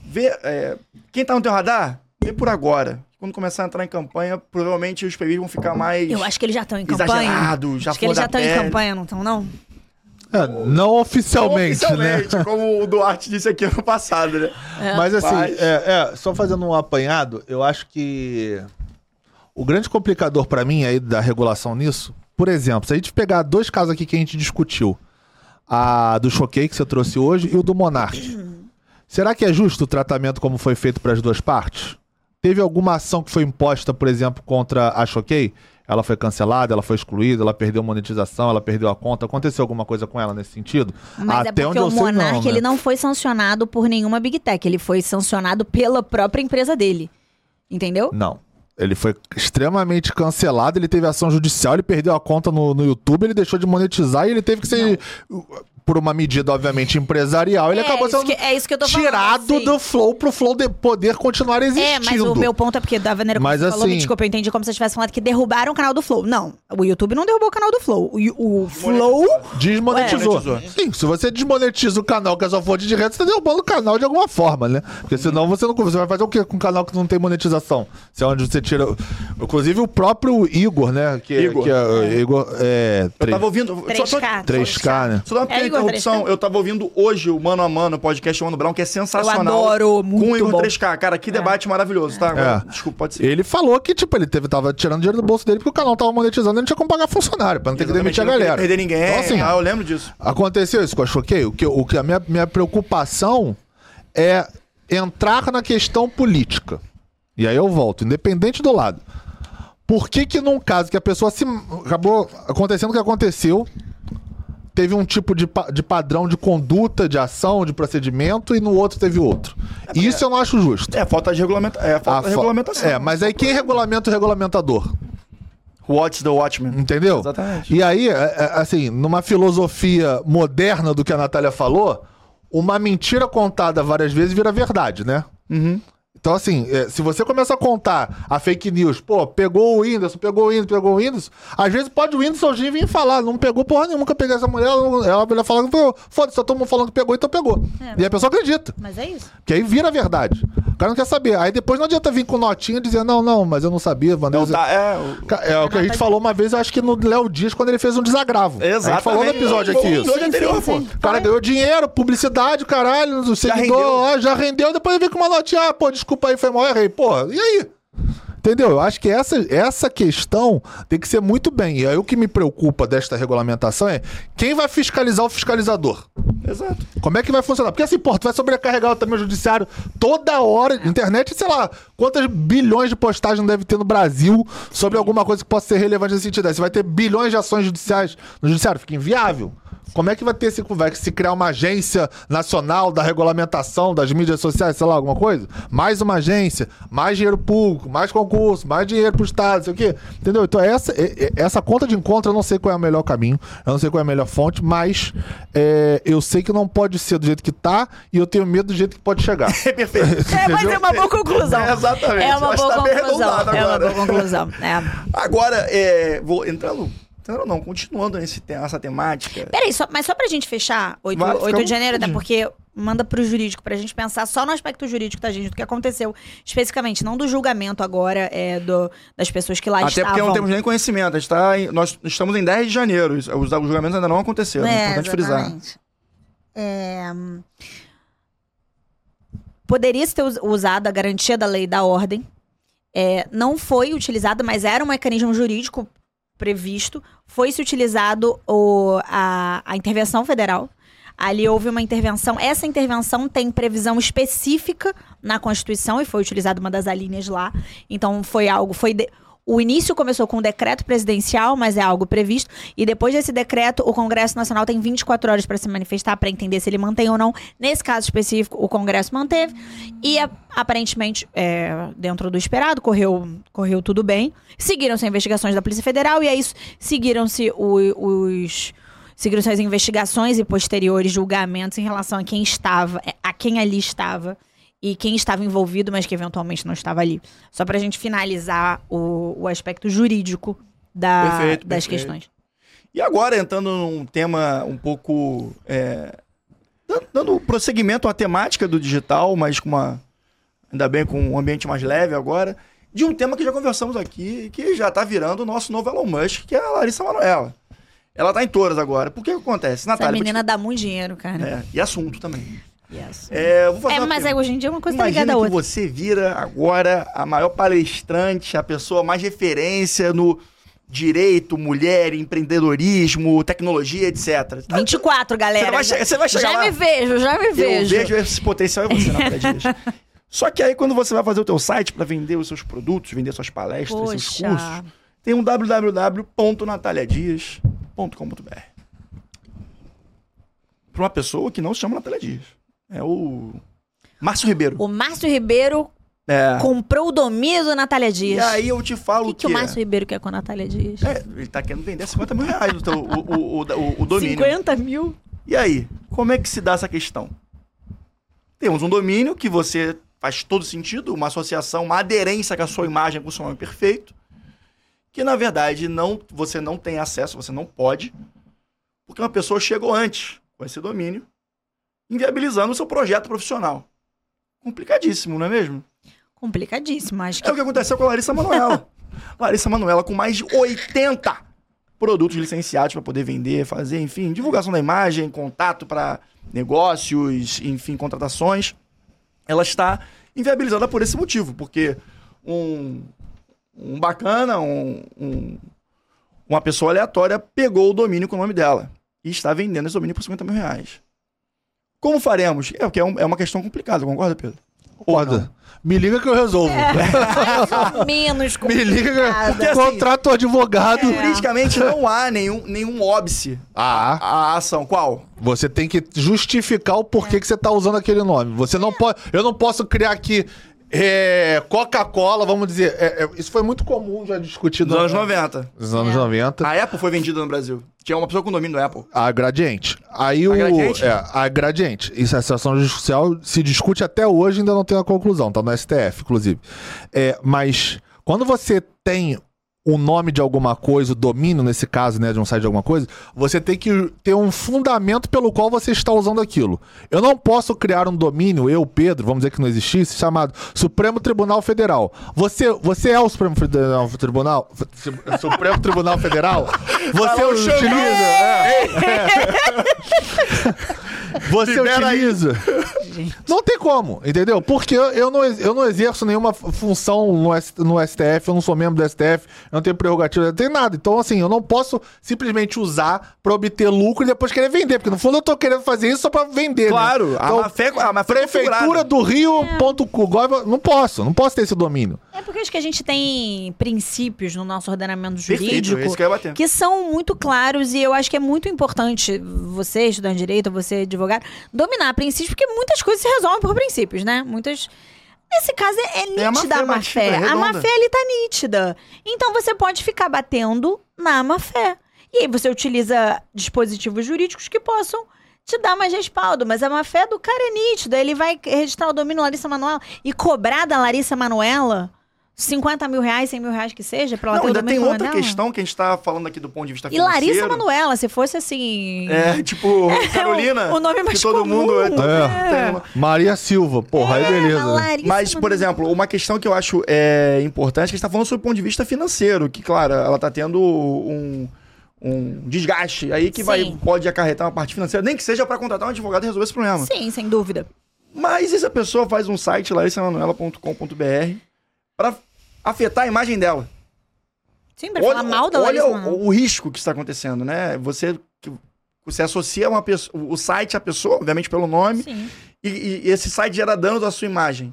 Ver, é, quem tá no teu radar, vê por agora. Quando começar a entrar em campanha, provavelmente os PBs vão ficar mais Eu acho que eles já estão em campanha. já acho que eles já estão em campanha, não estão, não? É, não oficialmente, né? Oficialmente, como o Duarte disse aqui ano passado, né? Mas assim, Mas- é, é, só fazendo um apanhado, eu acho que o grande complicador pra mim aí da regulação nisso, por exemplo, se a gente pegar dois casos aqui que a gente discutiu, a do Choquei que você trouxe hoje e o do Monark. Será que é justo o tratamento como foi feito para as duas partes? Teve alguma ação que foi imposta, por exemplo, contra a Choquei? Ela foi cancelada, ela foi excluída, ela perdeu monetização, ela perdeu a conta. Aconteceu alguma coisa com ela nesse sentido? Mas é porque o Monark né? ele não foi sancionado por nenhuma Big Tech, ele foi sancionado pela própria empresa dele. Entendeu? Não. Ele foi extremamente cancelado, ele teve ação judicial, ele perdeu a conta no, no YouTube, ele deixou de monetizar e ele teve que ser por uma medida, obviamente, empresarial, ele É, acabou sendo que- é isso que eu tô falando, tirado assim. do Flow pro Flow de poder continuar existindo. É, mas o meu ponto é porque da maneira como Mas você falou, me assim- desculpa, eu entendi como se você tivesse falado que derrubaram o canal do Flow. Não, o YouTube não derrubou o canal do Flow. O, o Flow... Desmonetizou. Monetizou. Sim, se você desmonetiza o canal que é sua fonte de renda, você tá derrubando o canal de alguma forma, né? Porque senão você não. Você vai fazer o quê com um canal que não tem monetização? Se é onde você tira. Inclusive o próprio Igor, né? Que, Igor. Que é, Igor. É, Eu três- tava ouvindo. Só, só, 3K. 3K, né? só dar uma É, pequena Igor, interrupção. 3K. Eu tava ouvindo hoje o Mano a Mano, o podcast Mano Brown, que é sensacional. Eu adoro, muito Com o Igor bom. 3K. Cara, que debate maravilhoso, tá? Agora, É. Desculpa, pode ser. Ele falou que, tipo, ele teve, tava tirando dinheiro do bolso dele porque o canal tava monetizando e não tinha como pagar funcionário, pra não ter que Exatamente, demitir a não galera. perder ninguém. Então, assim, ah, eu lembro disso. Aconteceu isso com a Choquei? O que, o que a minha, minha preocupação é entrar na questão política. E aí eu volto, independente do lado. Por que que num caso que a pessoa se... Acabou acontecendo o que aconteceu, teve um tipo de, pa- de padrão de conduta, de ação, de procedimento, e no outro teve outro. Isso eu não acho justo. É, falta de regulamenta... é, falta A de fo- regulamentação. É, mas aí quem regulamenta o regulamentador? What's the Watchman? Entendeu? Exatamente. E aí, é, é, assim, numa filosofia moderna do que a Natália falou, uma mentira contada várias vezes vira verdade, né? Uhum. Então, assim, é, se você começa a contar a fake news, pô, pegou o Windows, pegou o Windows, pegou o Windows, às vezes pode o Windows hoje vir falar, não pegou porra nenhuma, nunca peguei essa mulher, ela, ela vai falar que foi, foda-se, só todo mundo falando que pegou, então pegou. É. E a pessoa acredita. Mas é isso. Que aí vira verdade. O cara não quer saber. Aí depois não adianta vir com notinha e dizer, não, não, mas eu não sabia, Não, Vanessa. tá, é, o- Ca- É o que a gente falou uma vez, eu acho que no Léo Dias, quando ele fez um desagravo. A gente Exatamente. falou no episódio aqui o isso. episódio anterior, pô. O cara ganhou dinheiro, publicidade, caralho, o seguidor, rendeu. ó, já rendeu, depois ele vem com uma notinha, ah, pô, desculpa aí, foi mal, errei. Pô, e aí? Entendeu? Eu acho que essa, essa questão tem que ser muito bem. E aí o que me preocupa desta regulamentação é quem vai fiscalizar o fiscalizador? Exato. Como é que vai funcionar? Porque assim, pô, tu vai sobrecarregar também o judiciário toda hora. Internet, sei lá, quantas bilhões de postagens deve ter no Brasil sobre alguma coisa que possa ser relevante nesse sentido. Aí você vai ter bilhões de ações judiciais no judiciário, fica inviável. Como é que vai ter esse vai se criar uma agência nacional da regulamentação das mídias sociais, sei lá, alguma coisa? Mais uma agência, mais dinheiro público, mais concurso, mais dinheiro pro Estado, sei o quê. Entendeu? Então, essa, essa conta de encontro, eu não sei qual é o melhor caminho, eu não sei qual é a melhor fonte, mas é, eu sei que não pode ser do jeito que tá e eu tenho medo do jeito que pode chegar. É perfeito. É, mas é uma boa conclusão. É, exatamente. É uma boa tá bem conclusão. É uma boa conclusão. É. Agora, é, vou entrando. Entrando não, continuando nesse, nessa temática. Peraí, só, mas só pra gente fechar, 8, Vai, fica 8 à de janeiro, até porque manda pro jurídico pra gente pensar só no aspecto jurídico, tá, gente? Do que aconteceu especificamente, não do julgamento agora é, do, das pessoas que lá Até estavam. porque não temos nem conhecimento. A gente tá em- nós estamos em 10 de janeiro. Os, os julgamentos ainda não aconteceram. É, importante frisar. exatamente. É, hum, Poderia ter us- usado a garantia da lei da ordem. É, não foi utilizado, mas era um mecanismo jurídico previsto. Foi-se utilizado o- a, a intervenção federal. Ali houve uma intervenção. Essa intervenção tem previsão específica na Constituição e foi utilizada uma das alíneas lá. Então foi algo. Foi de- o início começou com um decreto presidencial, mas é algo previsto. E depois desse decreto, o Congresso Nacional tem 24 horas para se manifestar, para entender se ele mantém ou não. Nesse caso específico, o Congresso manteve. E aparentemente, é, dentro do esperado, correu, correu tudo bem. Seguiram-se investigações da Polícia Federal e aí seguiram-se o- os. Seguiram-se as investigações e posteriores julgamentos em relação a quem estava, a quem ali estava e quem estava envolvido, mas que eventualmente não estava ali. Só pra gente finalizar o, o aspecto jurídico da- Perfeito, das perfeito. questões. E agora, entrando num tema um pouco. é, dan- dando prosseguimento à temática do digital, mas com uma. Ainda bem com um ambiente mais leve agora. De um tema que já conversamos aqui que já tá virando o nosso novo Elon Musk, que é a Larissa Manoela. Ela tá em todas agora. Por que que acontece? Essa Natália. menina dá muito dinheiro, cara. É, e assunto também. Yes. É, eu vou fazer É, uma mas aí, hoje em dia uma coisa tá Imagina ligada que outra. você vira agora a maior palestrante, a pessoa mais referência no, direito, mulher, empreendedorismo, tecnologia, etc. 24, galera. Você vai você vai chegar já lá. me vejo, já me Eu vejo. vejo esse potencial em você, Natália Dias. Só que aí, quando você vai fazer o teu site para vender os seus produtos, vender suas palestras, seus Poxa. cursos, tem um www.nataliadias.com.br. Para uma pessoa que não se chama Natália Dias. É o Márcio Ribeiro. O Márcio Ribeiro É. comprou o domínio do Natália E Dias. aí eu te falo o que, que o Márcio Ribeiro quer com a Natália Dias? É, ele tá querendo vender 50 mil reais o, teu- o, o, o, o, o domínio. 50 mil? E aí, como é que se dá essa questão? Temos um domínio que você faz todo sentido, uma associação, uma aderência com a sua imagem, com o seu nome perfeito, que na verdade não, você não tem acesso, você não pode, porque uma pessoa chegou antes com esse domínio, inviabilizando o seu projeto profissional. Complicadíssimo, não é mesmo? Complicadíssimo, acho que É o que aconteceu com a Larissa Manoela. Larissa Manoela com mais de 80 produtos licenciados para poder vender, fazer, enfim, divulgação da imagem, contato para negócios, enfim, contratações. Ela está inviabilizada por esse motivo, porque um, um bacana, um, um- uma pessoa aleatória pegou o domínio com o nome dela e está vendendo esse domínio por 50 mil reais. Como faremos? É, porque é, um- é uma questão complicada, concorda, Pedro? Ou Concorda? Me liga que eu resolvo. mais ou menos Me liga que eu assim, contrato o advogado. É. Juridicamente não há nenhum, nenhum óbice Ah, à ação. Qual? você tem que justificar o porquê que você tá usando aquele nome. Você não pode. Eu não posso criar aqui. É, Coca-Cola, vamos dizer. é, é, isso foi muito comum já discutido Nos anos 90. Nos anos É. 90. A Apple foi vendida no Brasil. Tinha uma pessoa com domínio da Apple. A Gradiente. Aí o. Gradiente? É, a Gradiente. Isso, a situação judicial se discute até hoje, ainda não tem a conclusão, tá no STF, inclusive. É, mas quando você tem o nome de alguma coisa, o domínio, nesse caso, né, de um site de alguma coisa, você tem que ter um fundamento pelo qual você está usando aquilo. Eu não posso criar um domínio, eu, Pedro, vamos dizer que não existisse, chamado Supremo Tribunal Federal. Você, você é o Supremo Federal, Tribunal? F- Supremo Tribunal Federal? Você Falou, utiliza. Xandão! é. Você Libera utiliza. Não tem como, entendeu? Porque eu, eu, não, eu não exerço nenhuma função no, S- no STF, eu não sou membro do STF, eu não tenho prerrogativa, não tenho nada. Então, assim, eu não posso simplesmente usar pra obter lucro e depois querer vender. Porque no fundo eu tô querendo fazer isso só pra vender. né? Claro, a Então, má fé, a má fé Prefeitura do Rio.com. Não posso, não posso ter esse domínio. É porque acho que a gente tem princípios no nosso ordenamento Perfeito, jurídico esse que eu que são muito claros e eu acho que é muito importante você, estudante de direito, você, advogado, dominar princípios, porque muitas coisas se resolvem por princípios, né? Muitas. Nesse caso é, é É a má nítida fé, a má fé. é a má fé ali tá nítida. Então você pode ficar batendo na má fé. E aí você utiliza dispositivos jurídicos que possam te dar mais respaldo. Mas a má fé do cara é nítida. Ele vai registrar o domínio Larissa Manoela e cobrar da Larissa Manuela 50 mil reais, 100 mil reais que seja, pra ela Não, ter ainda tem outra dela. questão que a gente tá falando aqui do ponto de vista E financeiro. Larissa Manuela, se fosse assim. É, tipo, Carolina. o- o nome mais que todo comum. mundo é. todo- É. uma- Maria Silva, porra, aí beleza. né? Larissa Mas, por Manoela. exemplo, uma questão que eu acho é, importante, que a gente tá falando sobre o ponto de vista financeiro, que, claro, ela tá tendo um, um desgaste aí que vai, pode acarretar uma parte financeira, nem que seja para contratar um advogado e resolver esse problema. Sim, sem dúvida. Mas e se a pessoa faz um site, larissamanuela.com.br, para afetar a imagem dela? Sim, pra falar mal da olha Larissa o, Manoela. o risco que está acontecendo, né? Você, você associa uma pessoa, o site à pessoa, obviamente pelo nome, Sim. e, e esse site gera dano da sua imagem.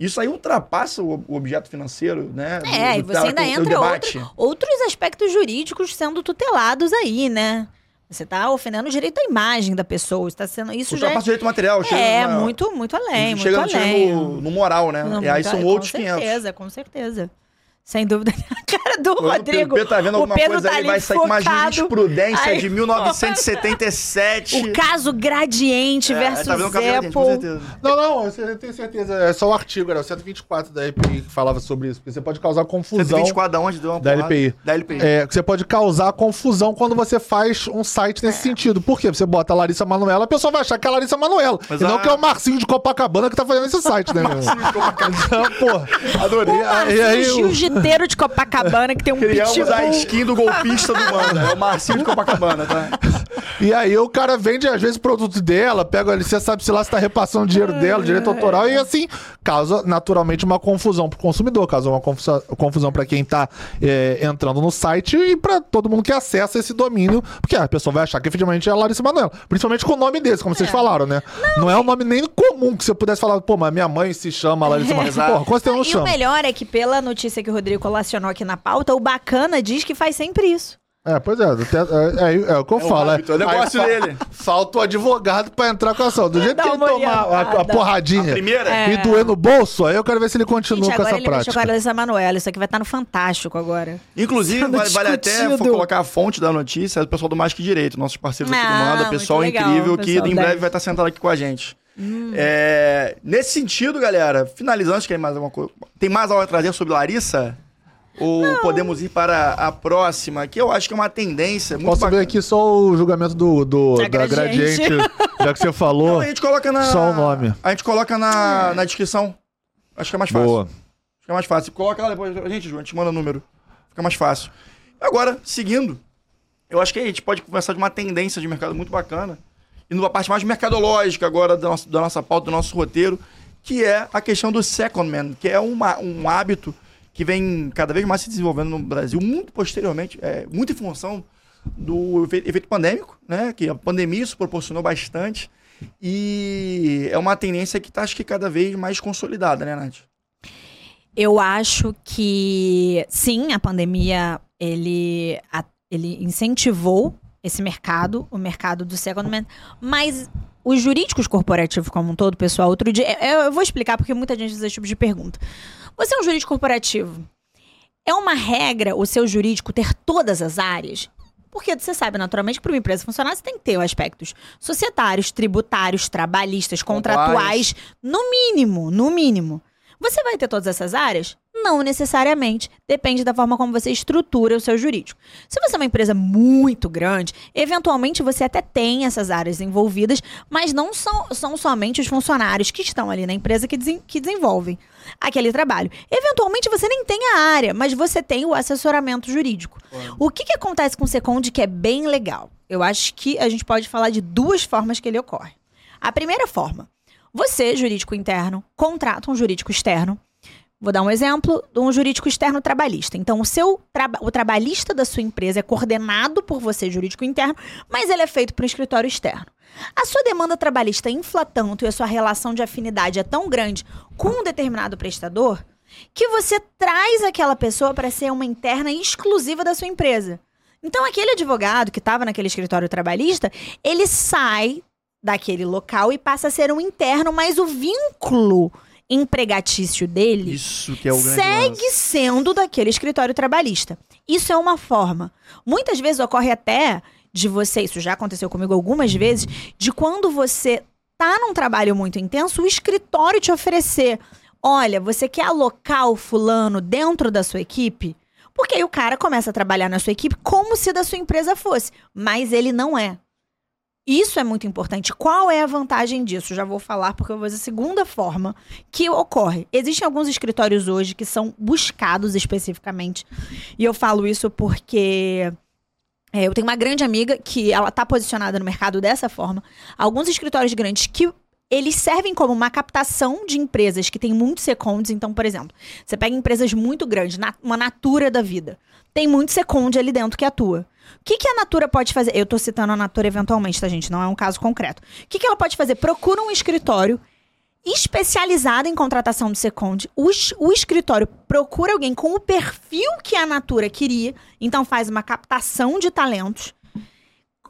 Isso aí ultrapassa o, o objeto financeiro, né? É, do- e você da- ainda entra outro, outros aspectos jurídicos sendo tutelados aí, né? Você tá ofendendo o direito à imagem da pessoa. Está sendo. Isso já o direito material. chega é, é numa- muito, muito além, muito chega, chega além. no, no moral, né? Não, e aí são com outros 500. certeza, com certeza. Sem dúvida. A cara do Quando Rodrigo. O Pedro tá vendo alguma Pedro coisa, tá ali vai sair com uma jurisprudência Aí- de 1977. O caso Gradiente É, versus tá vendo gente, com Apple. certeza. Não, não, eu tenho certeza. É só o artigo, era o 124 da LPI que falava sobre isso. Porque você pode causar confusão. 124 da onde? Deu uma Da porrada. LPI. Da LPI. É, você pode causar confusão quando você faz um site É. nesse sentido. Por quê? Você bota Larissa Manuela, a pessoa vai achar que é a Larissa Manuela. Mas e não a- que é o Marcinho de Copacabana que tá fazendo esse site, né, meu irmão? Então, pô, adorei. O E Marcinho aí, o- jiu-jiteiro de Copacabana que tem um Criamos pitbull. a skin do golpista do Manda. É o Marcinho de Copacabana, tá? E aí o cara vende, às vezes, o produto dela, pega ali, você sabe se lá se tá repassando o dinheiro dela, direito autoral, e assim, causa naturalmente uma confusão pro consumidor, causa uma confusão, confusão para quem tá é, entrando no site e para todo mundo que acessa esse domínio, porque a pessoa vai achar que efetivamente é a Larissa Manoela. Principalmente com o nome desse, como vocês falaram, né? Não, é um nome nem comum que você pudesse falar, pô, mas minha mãe se chama Larissa Manoela. Porra, quando você não E o chama. melhor é que, pela notícia que o Rodrigo colacionou aqui na pauta, o bacana diz que faz sempre isso. É, pois é, até- é, é- é o que eu É o falo. hábito, é o negócio Aí dele. Falta o advogado pra entrar com a ação. Do jeito Dá que ele tomar a, a porradinha A primeira? e doer no bolso, aí eu quero ver se ele continua Gente, com agora essa ele prática. Larissa Manoela. Isso aqui vai estar no Fantástico agora. Inclusive, Sendo vale, vale até colocar a fonte da notícia, é do pessoal do Mais Que Direito, nossos parceiros aqui do Ah, Manda, pessoal legal, incrível que pessoal em 10. breve vai estar sentado aqui com a gente. É, nesse sentido, galera, finalizando, acho que tem mais alguma coisa. Tem mais algo a trazer sobre Larissa? Ou podemos ir para a próxima, que eu acho que é uma tendência muito Posso ver bacana. aqui só o julgamento do, do- Da da Gradiente. Gradiente, já que você falou. Não, a gente coloca na. Só o nome. A gente coloca na, na descrição. Acho que é mais fácil. Boa. Acho que é mais fácil. Coloca lá depois. A gente, Ju, a gente manda o número. Fica mais fácil. Agora, seguindo, eu acho que a gente pode conversar de uma tendência de mercado muito bacana. E numa parte mais mercadológica agora da nossa, da nossa pauta, do nosso roteiro, que é a questão do second man, que é uma, um hábito que vem cada vez mais se desenvolvendo no Brasil, muito posteriormente, é, muito em função do efe- efeito pandêmico, né? Que a pandemia isso proporcionou bastante. E é uma tendência que está, acho que, cada vez mais consolidada, né, Nath? Eu acho que sim, a pandemia ele, ele incentivou esse mercado, o mercado do second man, mas os jurídicos corporativos como um todo, pessoal, outro dia, eu, eu vou explicar porque muita gente faz esse tipo de pergunta. Você é um jurídico corporativo? É uma regra o seu jurídico ter todas as áreas? Porque você sabe, naturalmente, que para uma empresa funcionar, você tem que ter aspectos societários, tributários, trabalhistas, contratuais, no mínimo, no mínimo. Você vai ter todas essas áreas? Não necessariamente. Depende da forma como você estrutura o seu jurídico. Se você é uma empresa muito grande, eventualmente você até tem essas áreas envolvidas, mas não são, são somente os funcionários que estão ali na empresa que, desen- que desenvolvem aquele trabalho. Eventualmente você nem tem a área, mas você tem o assessoramento jurídico. O que, que acontece com o Second que é bem legal? Eu acho que a gente pode falar de duas formas que ele ocorre. A primeira forma, você, jurídico interno, contrata um jurídico externo. Vou dar um exemplo de um jurídico externo trabalhista. Então, o seu o trabalhista da sua empresa é coordenado por você, jurídico interno, mas ele é feito para o escritório externo. A sua demanda trabalhista infla tanto e a sua relação de afinidade é tão grande com um determinado prestador que você traz aquela pessoa para ser uma interna exclusiva da sua empresa. Então, aquele advogado que estava naquele escritório trabalhista, ele sai daquele local e passa a ser um interno, mas o vínculo empregatício dele Isso que é o segue lance. sendo daquele escritório trabalhista. Isso é uma forma. Muitas vezes ocorre até de você, isso já aconteceu comigo algumas vezes, de quando você tá num trabalho muito intenso, o escritório te oferecer, olha, você quer alocar o fulano dentro da sua equipe? Porque aí o cara começa a trabalhar na sua equipe como se da sua empresa fosse, mas ele não é. Isso é muito importante. Qual é a vantagem disso? Já vou falar porque eu vou dizer a segunda forma que ocorre. Existem alguns escritórios hoje que são buscados especificamente. E eu falo isso porque é, eu tenho uma grande amiga que ela está posicionada no mercado dessa forma. Alguns escritórios grandes que eles servem como uma captação de empresas que têm muitos secondes. Então, por exemplo, você pega empresas muito grandes, uma Natura da vida. Tem muito second ali dentro que atua. O que, que a Natura pode fazer? Eu tô citando a Natura eventualmente, tá, gente? Não é um caso concreto. O que, que ela pode fazer? Procura um escritório especializado em contratação de second. O, o escritório procura alguém com o perfil que a Natura queria, então faz uma captação de talentos.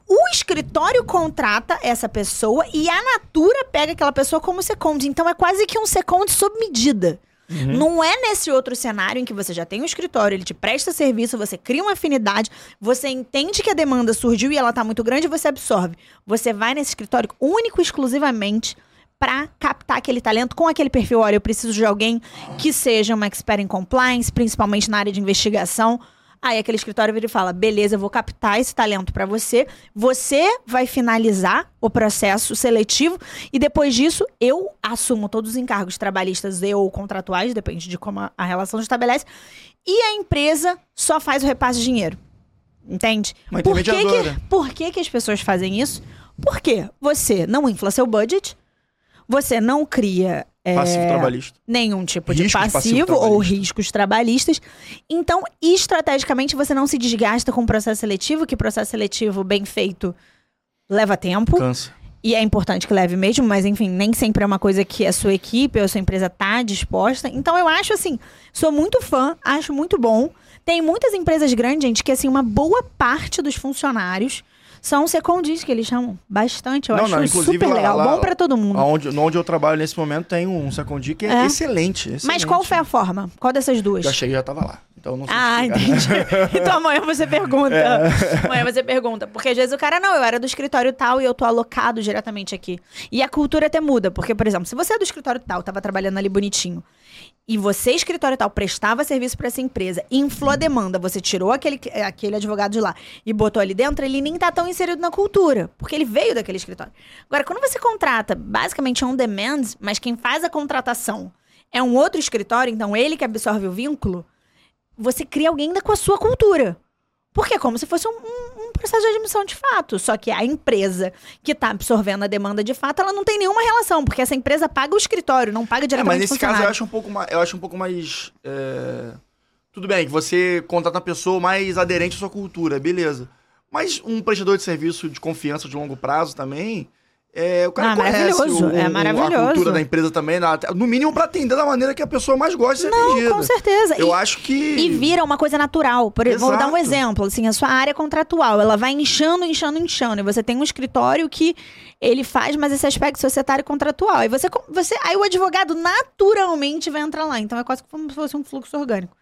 O escritório contrata essa pessoa e a Natura pega aquela pessoa como second. Então é quase que um second sob medida. Não é nesse outro cenário em que você já tem um escritório, ele te presta serviço, você cria uma afinidade, você entende que a demanda surgiu e ela tá muito grande, você absorve. Você vai nesse escritório único e exclusivamente para captar aquele talento com aquele perfil. Olha, eu preciso de alguém que seja uma expert em compliance, principalmente na área de investigação. Aí aquele escritório vira e fala: beleza, eu vou captar esse talento para você. Você vai finalizar o processo seletivo e depois disso eu assumo todos os encargos trabalhistas e ou contratuais, depende de como a, relação se estabelece. E a empresa só faz o repasse de dinheiro. Entende? Uma por que, que, por que, que as pessoas fazem isso? Porque você não infla seu budget, você não cria Passivo trabalhista. nenhum tipo de passivo, passivo ou riscos trabalhistas. Então, estrategicamente, você não se desgasta com o processo seletivo, que processo seletivo bem feito leva tempo. Cansa. E é importante que leve mesmo, mas enfim, nem sempre é uma coisa que a sua equipe ou a sua empresa tá disposta. Então eu acho assim, sou muito fã, acho muito bom. Tem muitas empresas grandes, gente, que assim, uma boa parte dos funcionários são secondis, que eles chamam bastante. Eu Não, acho não, super lá- legal, lá- bom pra todo mundo. Onde, onde eu trabalho nesse momento tem um Secondi que é, É. excelente, Mas excelente. qual foi a forma? Qual dessas duas? Já cheguei e já tava lá. Então não sei Ah, entendi. então amanhã você pergunta. É. Amanhã você pergunta. Porque às vezes o cara, não, eu era do escritório tal e eu tô alocado diretamente aqui. E a cultura até muda. Porque, por exemplo, se você é do escritório tal, tava trabalhando ali bonitinho, e você, escritório tal, prestava serviço pra essa empresa, inflou a demanda, você tirou aquele, aquele advogado de lá e botou ali dentro, ele nem tá tão inserido na cultura. Porque ele veio daquele escritório. Agora, quando você contrata, basicamente on demand, mas quem faz a contratação é um outro escritório, então ele que absorve o vínculo, você cria alguém ainda com a sua cultura. Porque é como se fosse um, um- um processo de admissão de fato. Só que a empresa que está absorvendo a demanda de fato, ela não tem nenhuma relação, porque essa empresa paga o escritório, não paga É, diretamente mas o nesse caso eu acho um pouco mais. Eu acho um pouco mais. é, Tudo bem, que você contrata uma pessoa mais aderente à sua cultura, beleza. Mas um prestador de serviço de confiança de longo prazo também. É, o cara Ah, conhece maravilhoso, o, é maravilhoso. a cultura da empresa também, no mínimo pra atender da maneira que a pessoa mais gosta de ser atendida. Com certeza. Eu e, acho que. e vira uma coisa natural. Por, vou dar um exemplo, assim, a sua área contratual, ela vai inchando, inchando, inchando. E você tem um escritório que ele faz mais esse aspecto societário contratual. E você, você, aí o advogado naturalmente vai entrar lá. Então é quase como se fosse um fluxo orgânico.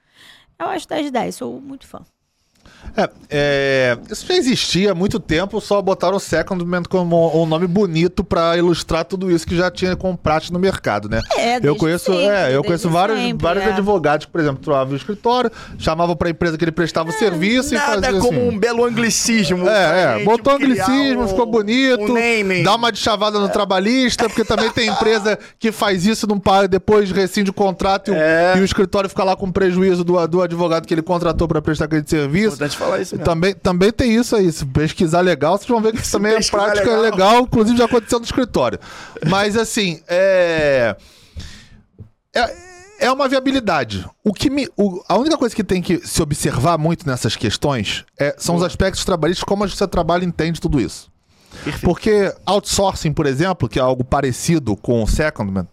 Eu acho 10 de 10, sou muito fã. É, é, isso já existia há muito tempo, só botaram o Secondment como um nome bonito pra ilustrar tudo isso que já tinha com prática no mercado, né? É, eu conheço, sempre, é, eu conheço vários, sempre, vários é. advogados que, por exemplo, trocavam o escritório, chamavam pra empresa que ele prestava o serviço e Nada fazia como assim. um belo anglicismo. É, é, gente botou anglicismo, um- ficou bonito. Um. Dá uma deschavada no trabalhista, porque também tem empresa que faz isso, não paga, depois rescinde o contrato e, o- É. e o escritório fica lá com prejuízo do, do advogado que ele contratou pra prestar aquele serviço. Importante falar isso mesmo. Também, também tem isso aí. Se pesquisar legal, vocês vão ver que isso também é prática legal. legal. inclusive já aconteceu no escritório. Mas assim, é. É, é uma viabilidade. O que me, o- a única coisa que tem que se observar muito nessas questões é- são os aspectos trabalhistas, como o seu trabalho entende tudo isso. Perfeito. Porque outsourcing, por exemplo, que é algo parecido com o secondment,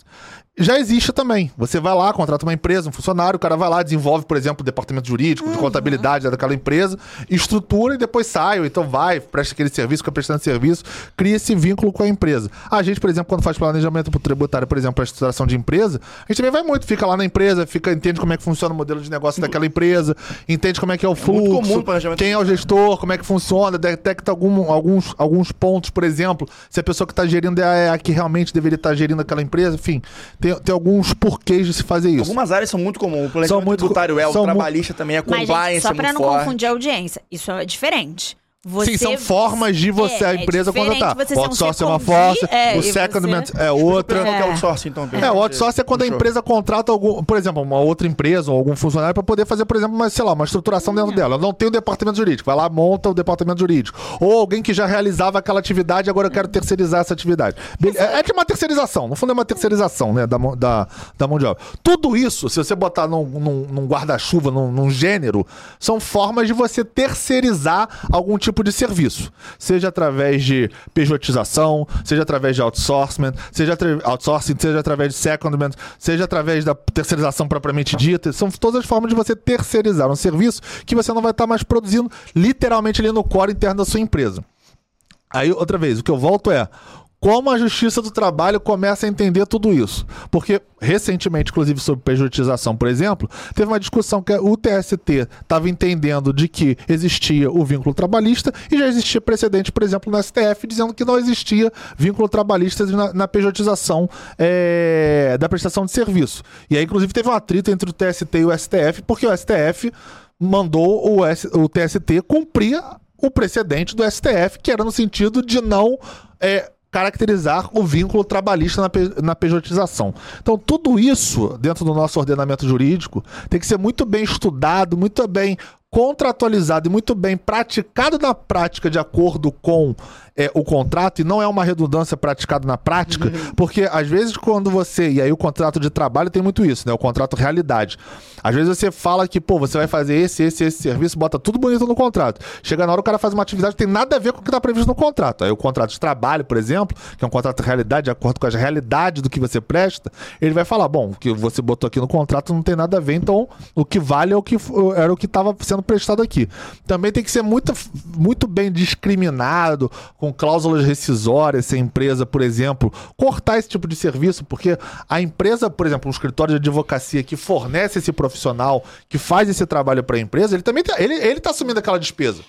já existe também. Você vai lá, contrata uma empresa, um funcionário, o cara vai lá, desenvolve, por exemplo, o departamento jurídico, de contabilidade daquela empresa, estrutura e depois sai, ou então vai, presta aquele serviço, fica prestando serviço, cria esse vínculo com a empresa. A gente, por exemplo, quando faz planejamento tributário, por exemplo, para a estruturação de empresa, a gente também vai muito, fica lá na empresa, fica, entende como é que funciona o modelo de negócio daquela empresa, entende como é que é o muito fluxo, comum o planejamento quem é o gestor, como é que funciona, detecta algum- alguns, alguns pontos, por exemplo, se a pessoa que está gerindo é a que realmente deveria estar gerindo aquela empresa, enfim, tem, tem alguns porquês de se fazer isso. Algumas áreas são muito comuns. O planejamento São muito- tributário é, o trabalhista também é Mas, compliance, gente, só é pra muito não forte. confundir a audiência, isso é diferente. Você, Sim, são formas de você, É, a é empresa, diferente contratar. você O ser um outsourcing é uma força, é, o secondment você- é outra. Qual que é o É. outsourcing, então? É, o outsourcing é quando a empresa contrata algum, por exemplo, uma outra empresa ou algum funcionário para poder fazer, por exemplo, uma, sei lá, uma estruturação dentro dela. Eu não tenho departamento jurídico, vai lá, monta o departamento jurídico. Ou alguém que já realizava aquela atividade, agora eu quero terceirizar essa atividade. É, é de uma terceirização, no fundo é uma terceirização, né, da, mão- da, da mão de obra. Tudo isso, se você botar num, num- num guarda-chuva, num, num gênero, são formas de você terceirizar algum tipo de serviço. Seja através de pejotização, seja através de outsourcing, seja outsourcing, seja através de secondment, seja através da terceirização propriamente dita. São todas as formas de você terceirizar um serviço que você não vai estar mais produzindo literalmente ali no core interno da sua empresa. Aí, outra vez, o que eu volto é como a Justiça do Trabalho começa a entender tudo isso. Porque, recentemente, inclusive sobre pejotização, por exemplo, teve uma discussão que o TST estava entendendo de que existia o vínculo trabalhista e já existia precedente, por exemplo, no STF, dizendo que não existia vínculo trabalhista na, na pejotização é, da prestação de serviço. E aí, inclusive, teve um atrito entre o TST e o STF, porque o STF mandou o, S- o TST cumprir o precedente do STF, que era no sentido de não é, caracterizar o vínculo trabalhista na, na pejotização. Então, tudo isso, dentro do nosso ordenamento jurídico, tem que ser muito bem estudado, muito bem contratualizado e muito bem praticado na prática de acordo com é, o contrato, e não é uma redundância praticada na prática, porque às vezes quando você. E aí o contrato de trabalho tem muito isso, né? O contrato realidade. Às vezes você fala que, pô, você vai fazer esse, esse, esse serviço, bota tudo bonito no contrato. Chega na hora o cara faz uma atividade que tem nada a ver com o que está previsto no contrato. Aí o contrato de trabalho, por exemplo, que é um contrato de realidade, de acordo com a realidade do que você presta, ele vai falar: bom, o que você botou aqui no contrato não tem nada a ver, então o que vale é o que era o que estava sendo prestado aqui. Também tem que ser muito, muito bem discriminado com cláusulas rescisórias, se a empresa, por exemplo, cortar esse tipo de serviço, porque a empresa, por exemplo, um escritório de advocacia que fornece esse profissional, que faz esse trabalho para a empresa, ele também tá, ele, ele tá assumindo aquela despesa.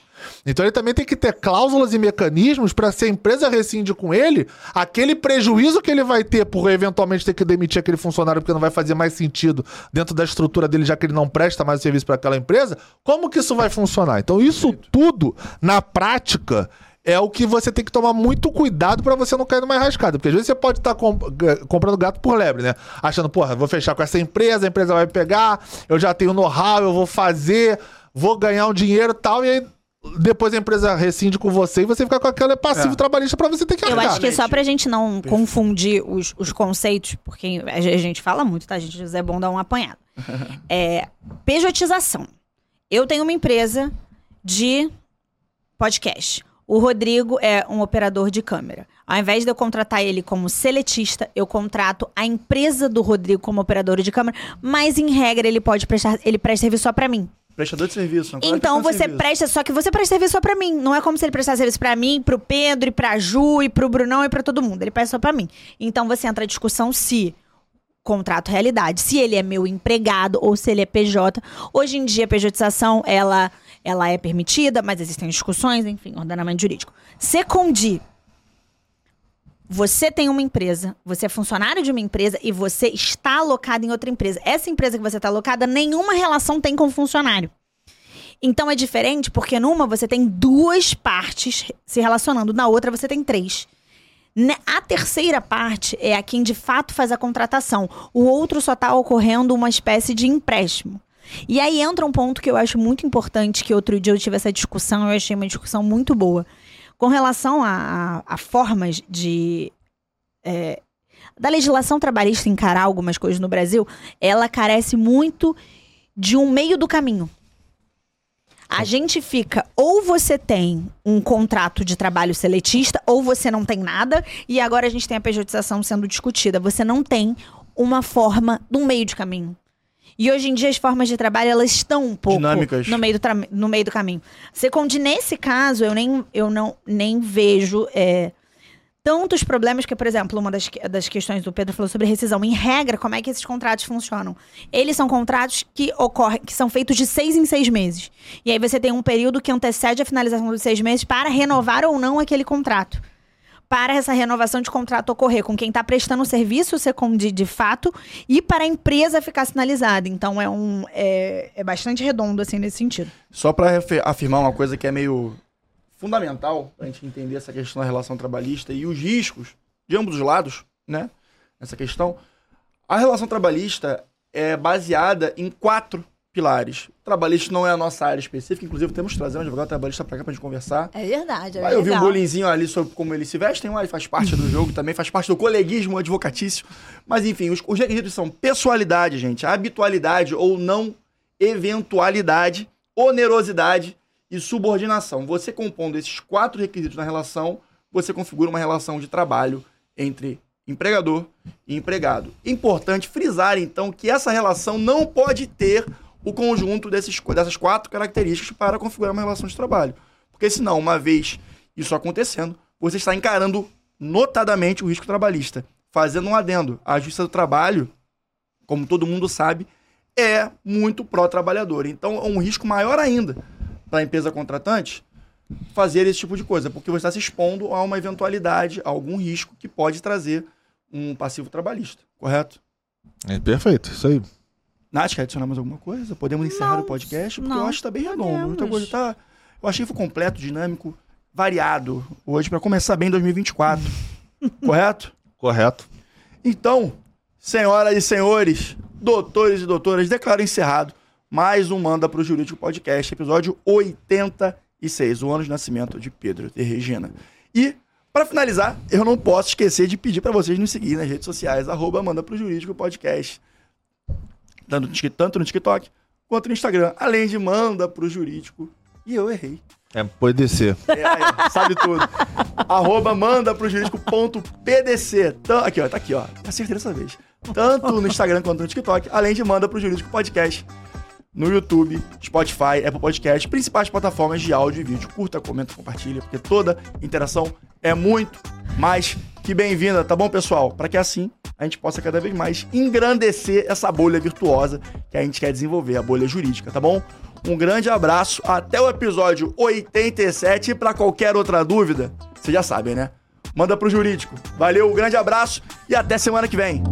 Então ele também tem que ter cláusulas e mecanismos para se a empresa rescinde com ele, aquele prejuízo que ele vai ter por eventualmente ter que demitir aquele funcionário porque não vai fazer mais sentido dentro da estrutura dele, já que ele não presta mais serviço para aquela empresa, como que isso vai funcionar? Então isso tudo, na prática, é o que você tem que tomar muito cuidado para você não cair numa enrascada. Porque às vezes você pode estar tá comp comprando gato por lebre, né? Achando, porra, vou fechar com essa empresa, a empresa vai pegar, eu já tenho know-how, eu vou fazer, vou ganhar um dinheiro e tal, e aí depois a empresa rescinde com você e você fica com aquele passivo é. trabalhista para você ter que arcar. Eu acho que só pra gente não Perfeito. confundir os, os conceitos, porque a gente fala muito, tá, gente? É bom dar um apanhado. é, pejotização. Eu tenho uma empresa de podcast. O Rodrigo é um operador de câmera. Ao invés de eu contratar ele como seletista, eu contrato a empresa do Rodrigo como operador de câmera, mas em regra ele pode prestar, ele presta serviço só para mim. Prestador de serviço. Então você serviço. presta, só que você presta serviço só pra mim. Não é como se ele prestasse serviço pra mim, pro Pedro, e pra Ju, e pro Brunão, e pra todo mundo. Ele presta só pra mim. Então você entra a discussão se contrato realidade, se ele é meu empregado ou se ele é PJ. Hoje em dia a pejotização, ela ela é permitida, mas existem discussões, enfim, ordenamento jurídico. Secundi. Você tem uma empresa, você é funcionário de uma empresa e você está alocado em outra empresa. Essa empresa que você está alocada, nenhuma relação tem com o funcionário. Então é diferente porque numa você tem duas partes se relacionando, na outra você tem três. A terceira parte é a quem de fato faz a contratação. O outro só está ocorrendo uma espécie de empréstimo. E aí entra um ponto que eu acho muito importante, que outro dia eu tive essa discussão, eu achei uma discussão muito boa. Com relação a, a, a formas de. É, da legislação trabalhista encarar algumas coisas no Brasil, ela carece muito de um meio do caminho. A gente fica, ou você tem um contrato de trabalho seletista, ou você não tem nada, e agora a gente tem a pejotização sendo discutida. Você não tem uma forma de um meio de caminho. E hoje em dia as formas de trabalho elas estão um pouco Dinâmicas. no meio do, no meio do caminho. Secondi, nesse caso, eu nem, eu não, nem vejo é, tantos problemas que, por exemplo, uma das, das questões do Pedro falou sobre rescisão. Em regra, como é que esses contratos funcionam? Eles são contratos que ocorrem, que são feitos de seis em seis meses. E aí você tem um período que antecede a finalização dos seis meses para renovar ou não aquele contrato para essa renovação de contrato ocorrer com quem está prestando o serviço Secondi de fato e para a empresa ficar sinalizada. Então é um é, é bastante redondo assim nesse sentido. Só para afirmar uma coisa que é meio fundamental para a gente entender essa questão da relação trabalhista e os riscos de ambos os lados, né? Nessa questão, a relação trabalhista é baseada em quatro pilares. Trabalhista não é a nossa área específica, inclusive temos que trazer um advogado trabalhista para cá para gente conversar. É verdade, é Vai ouvir um bolinzinho ali sobre como eles se vestem, mas faz parte do jogo também, faz parte do coleguismo advocatício. Mas enfim, os, os requisitos são pessoalidade, gente, habitualidade ou não eventualidade, onerosidade e subordinação. Você compondo esses quatro requisitos na relação, você configura uma relação de trabalho entre empregador e empregado. Importante frisar, então, que essa relação não pode ter o conjunto desses, dessas quatro características para configurar uma relação de trabalho. Porque senão, uma vez isso acontecendo, você está encarando notadamente o risco trabalhista. Fazendo um adendo, a Justiça do Trabalho, como todo mundo sabe, é muito pró-trabalhador. Então, é um risco maior ainda para a empresa contratante fazer esse tipo de coisa, porque você está se expondo a uma eventualidade, a algum risco que pode trazer um passivo trabalhista, correto? É perfeito, isso aí. Nath, quer adicionar mais alguma coisa? Podemos encerrar não, o podcast? Porque não, eu acho que tá bem redondo. Muita coisa tá. Eu achei que foi completo, dinâmico, variado hoje, para começar bem 2024. Correto? Correto. Então, senhoras e senhores, doutores e doutoras, declaro encerrado mais um Manda pro Jurídico Podcast, episódio 86, o ano de nascimento de Pedro e Regina. E, para finalizar, eu não posso esquecer de pedir para vocês nos seguir nas redes sociais, arroba Manda pro Jurídico Podcast, tanto no, tanto no TikTok quanto no Instagram, além de Manda pro Jurídico. E eu errei. É, pode descer. É, aí, sabe tudo. Arroba manda pro jurídico.pdc. Aqui, ó, tá aqui, ó. Acertei dessa vez. Tanto no Instagram quanto no TikTok, além de manda pro jurídico podcast no YouTube, Spotify, Apple Podcast, principais plataformas de áudio e vídeo. Curta, comenta, compartilha, porque toda interação é muito mais que bem-vinda, tá bom, pessoal? Para que assim a gente possa cada vez mais engrandecer essa bolha virtuosa que a gente quer desenvolver, a bolha jurídica, tá bom? Um grande abraço, até o episódio 87 e para qualquer outra dúvida, vocês já sabem, né? Manda pro jurídico. Valeu, um grande abraço e até semana que vem.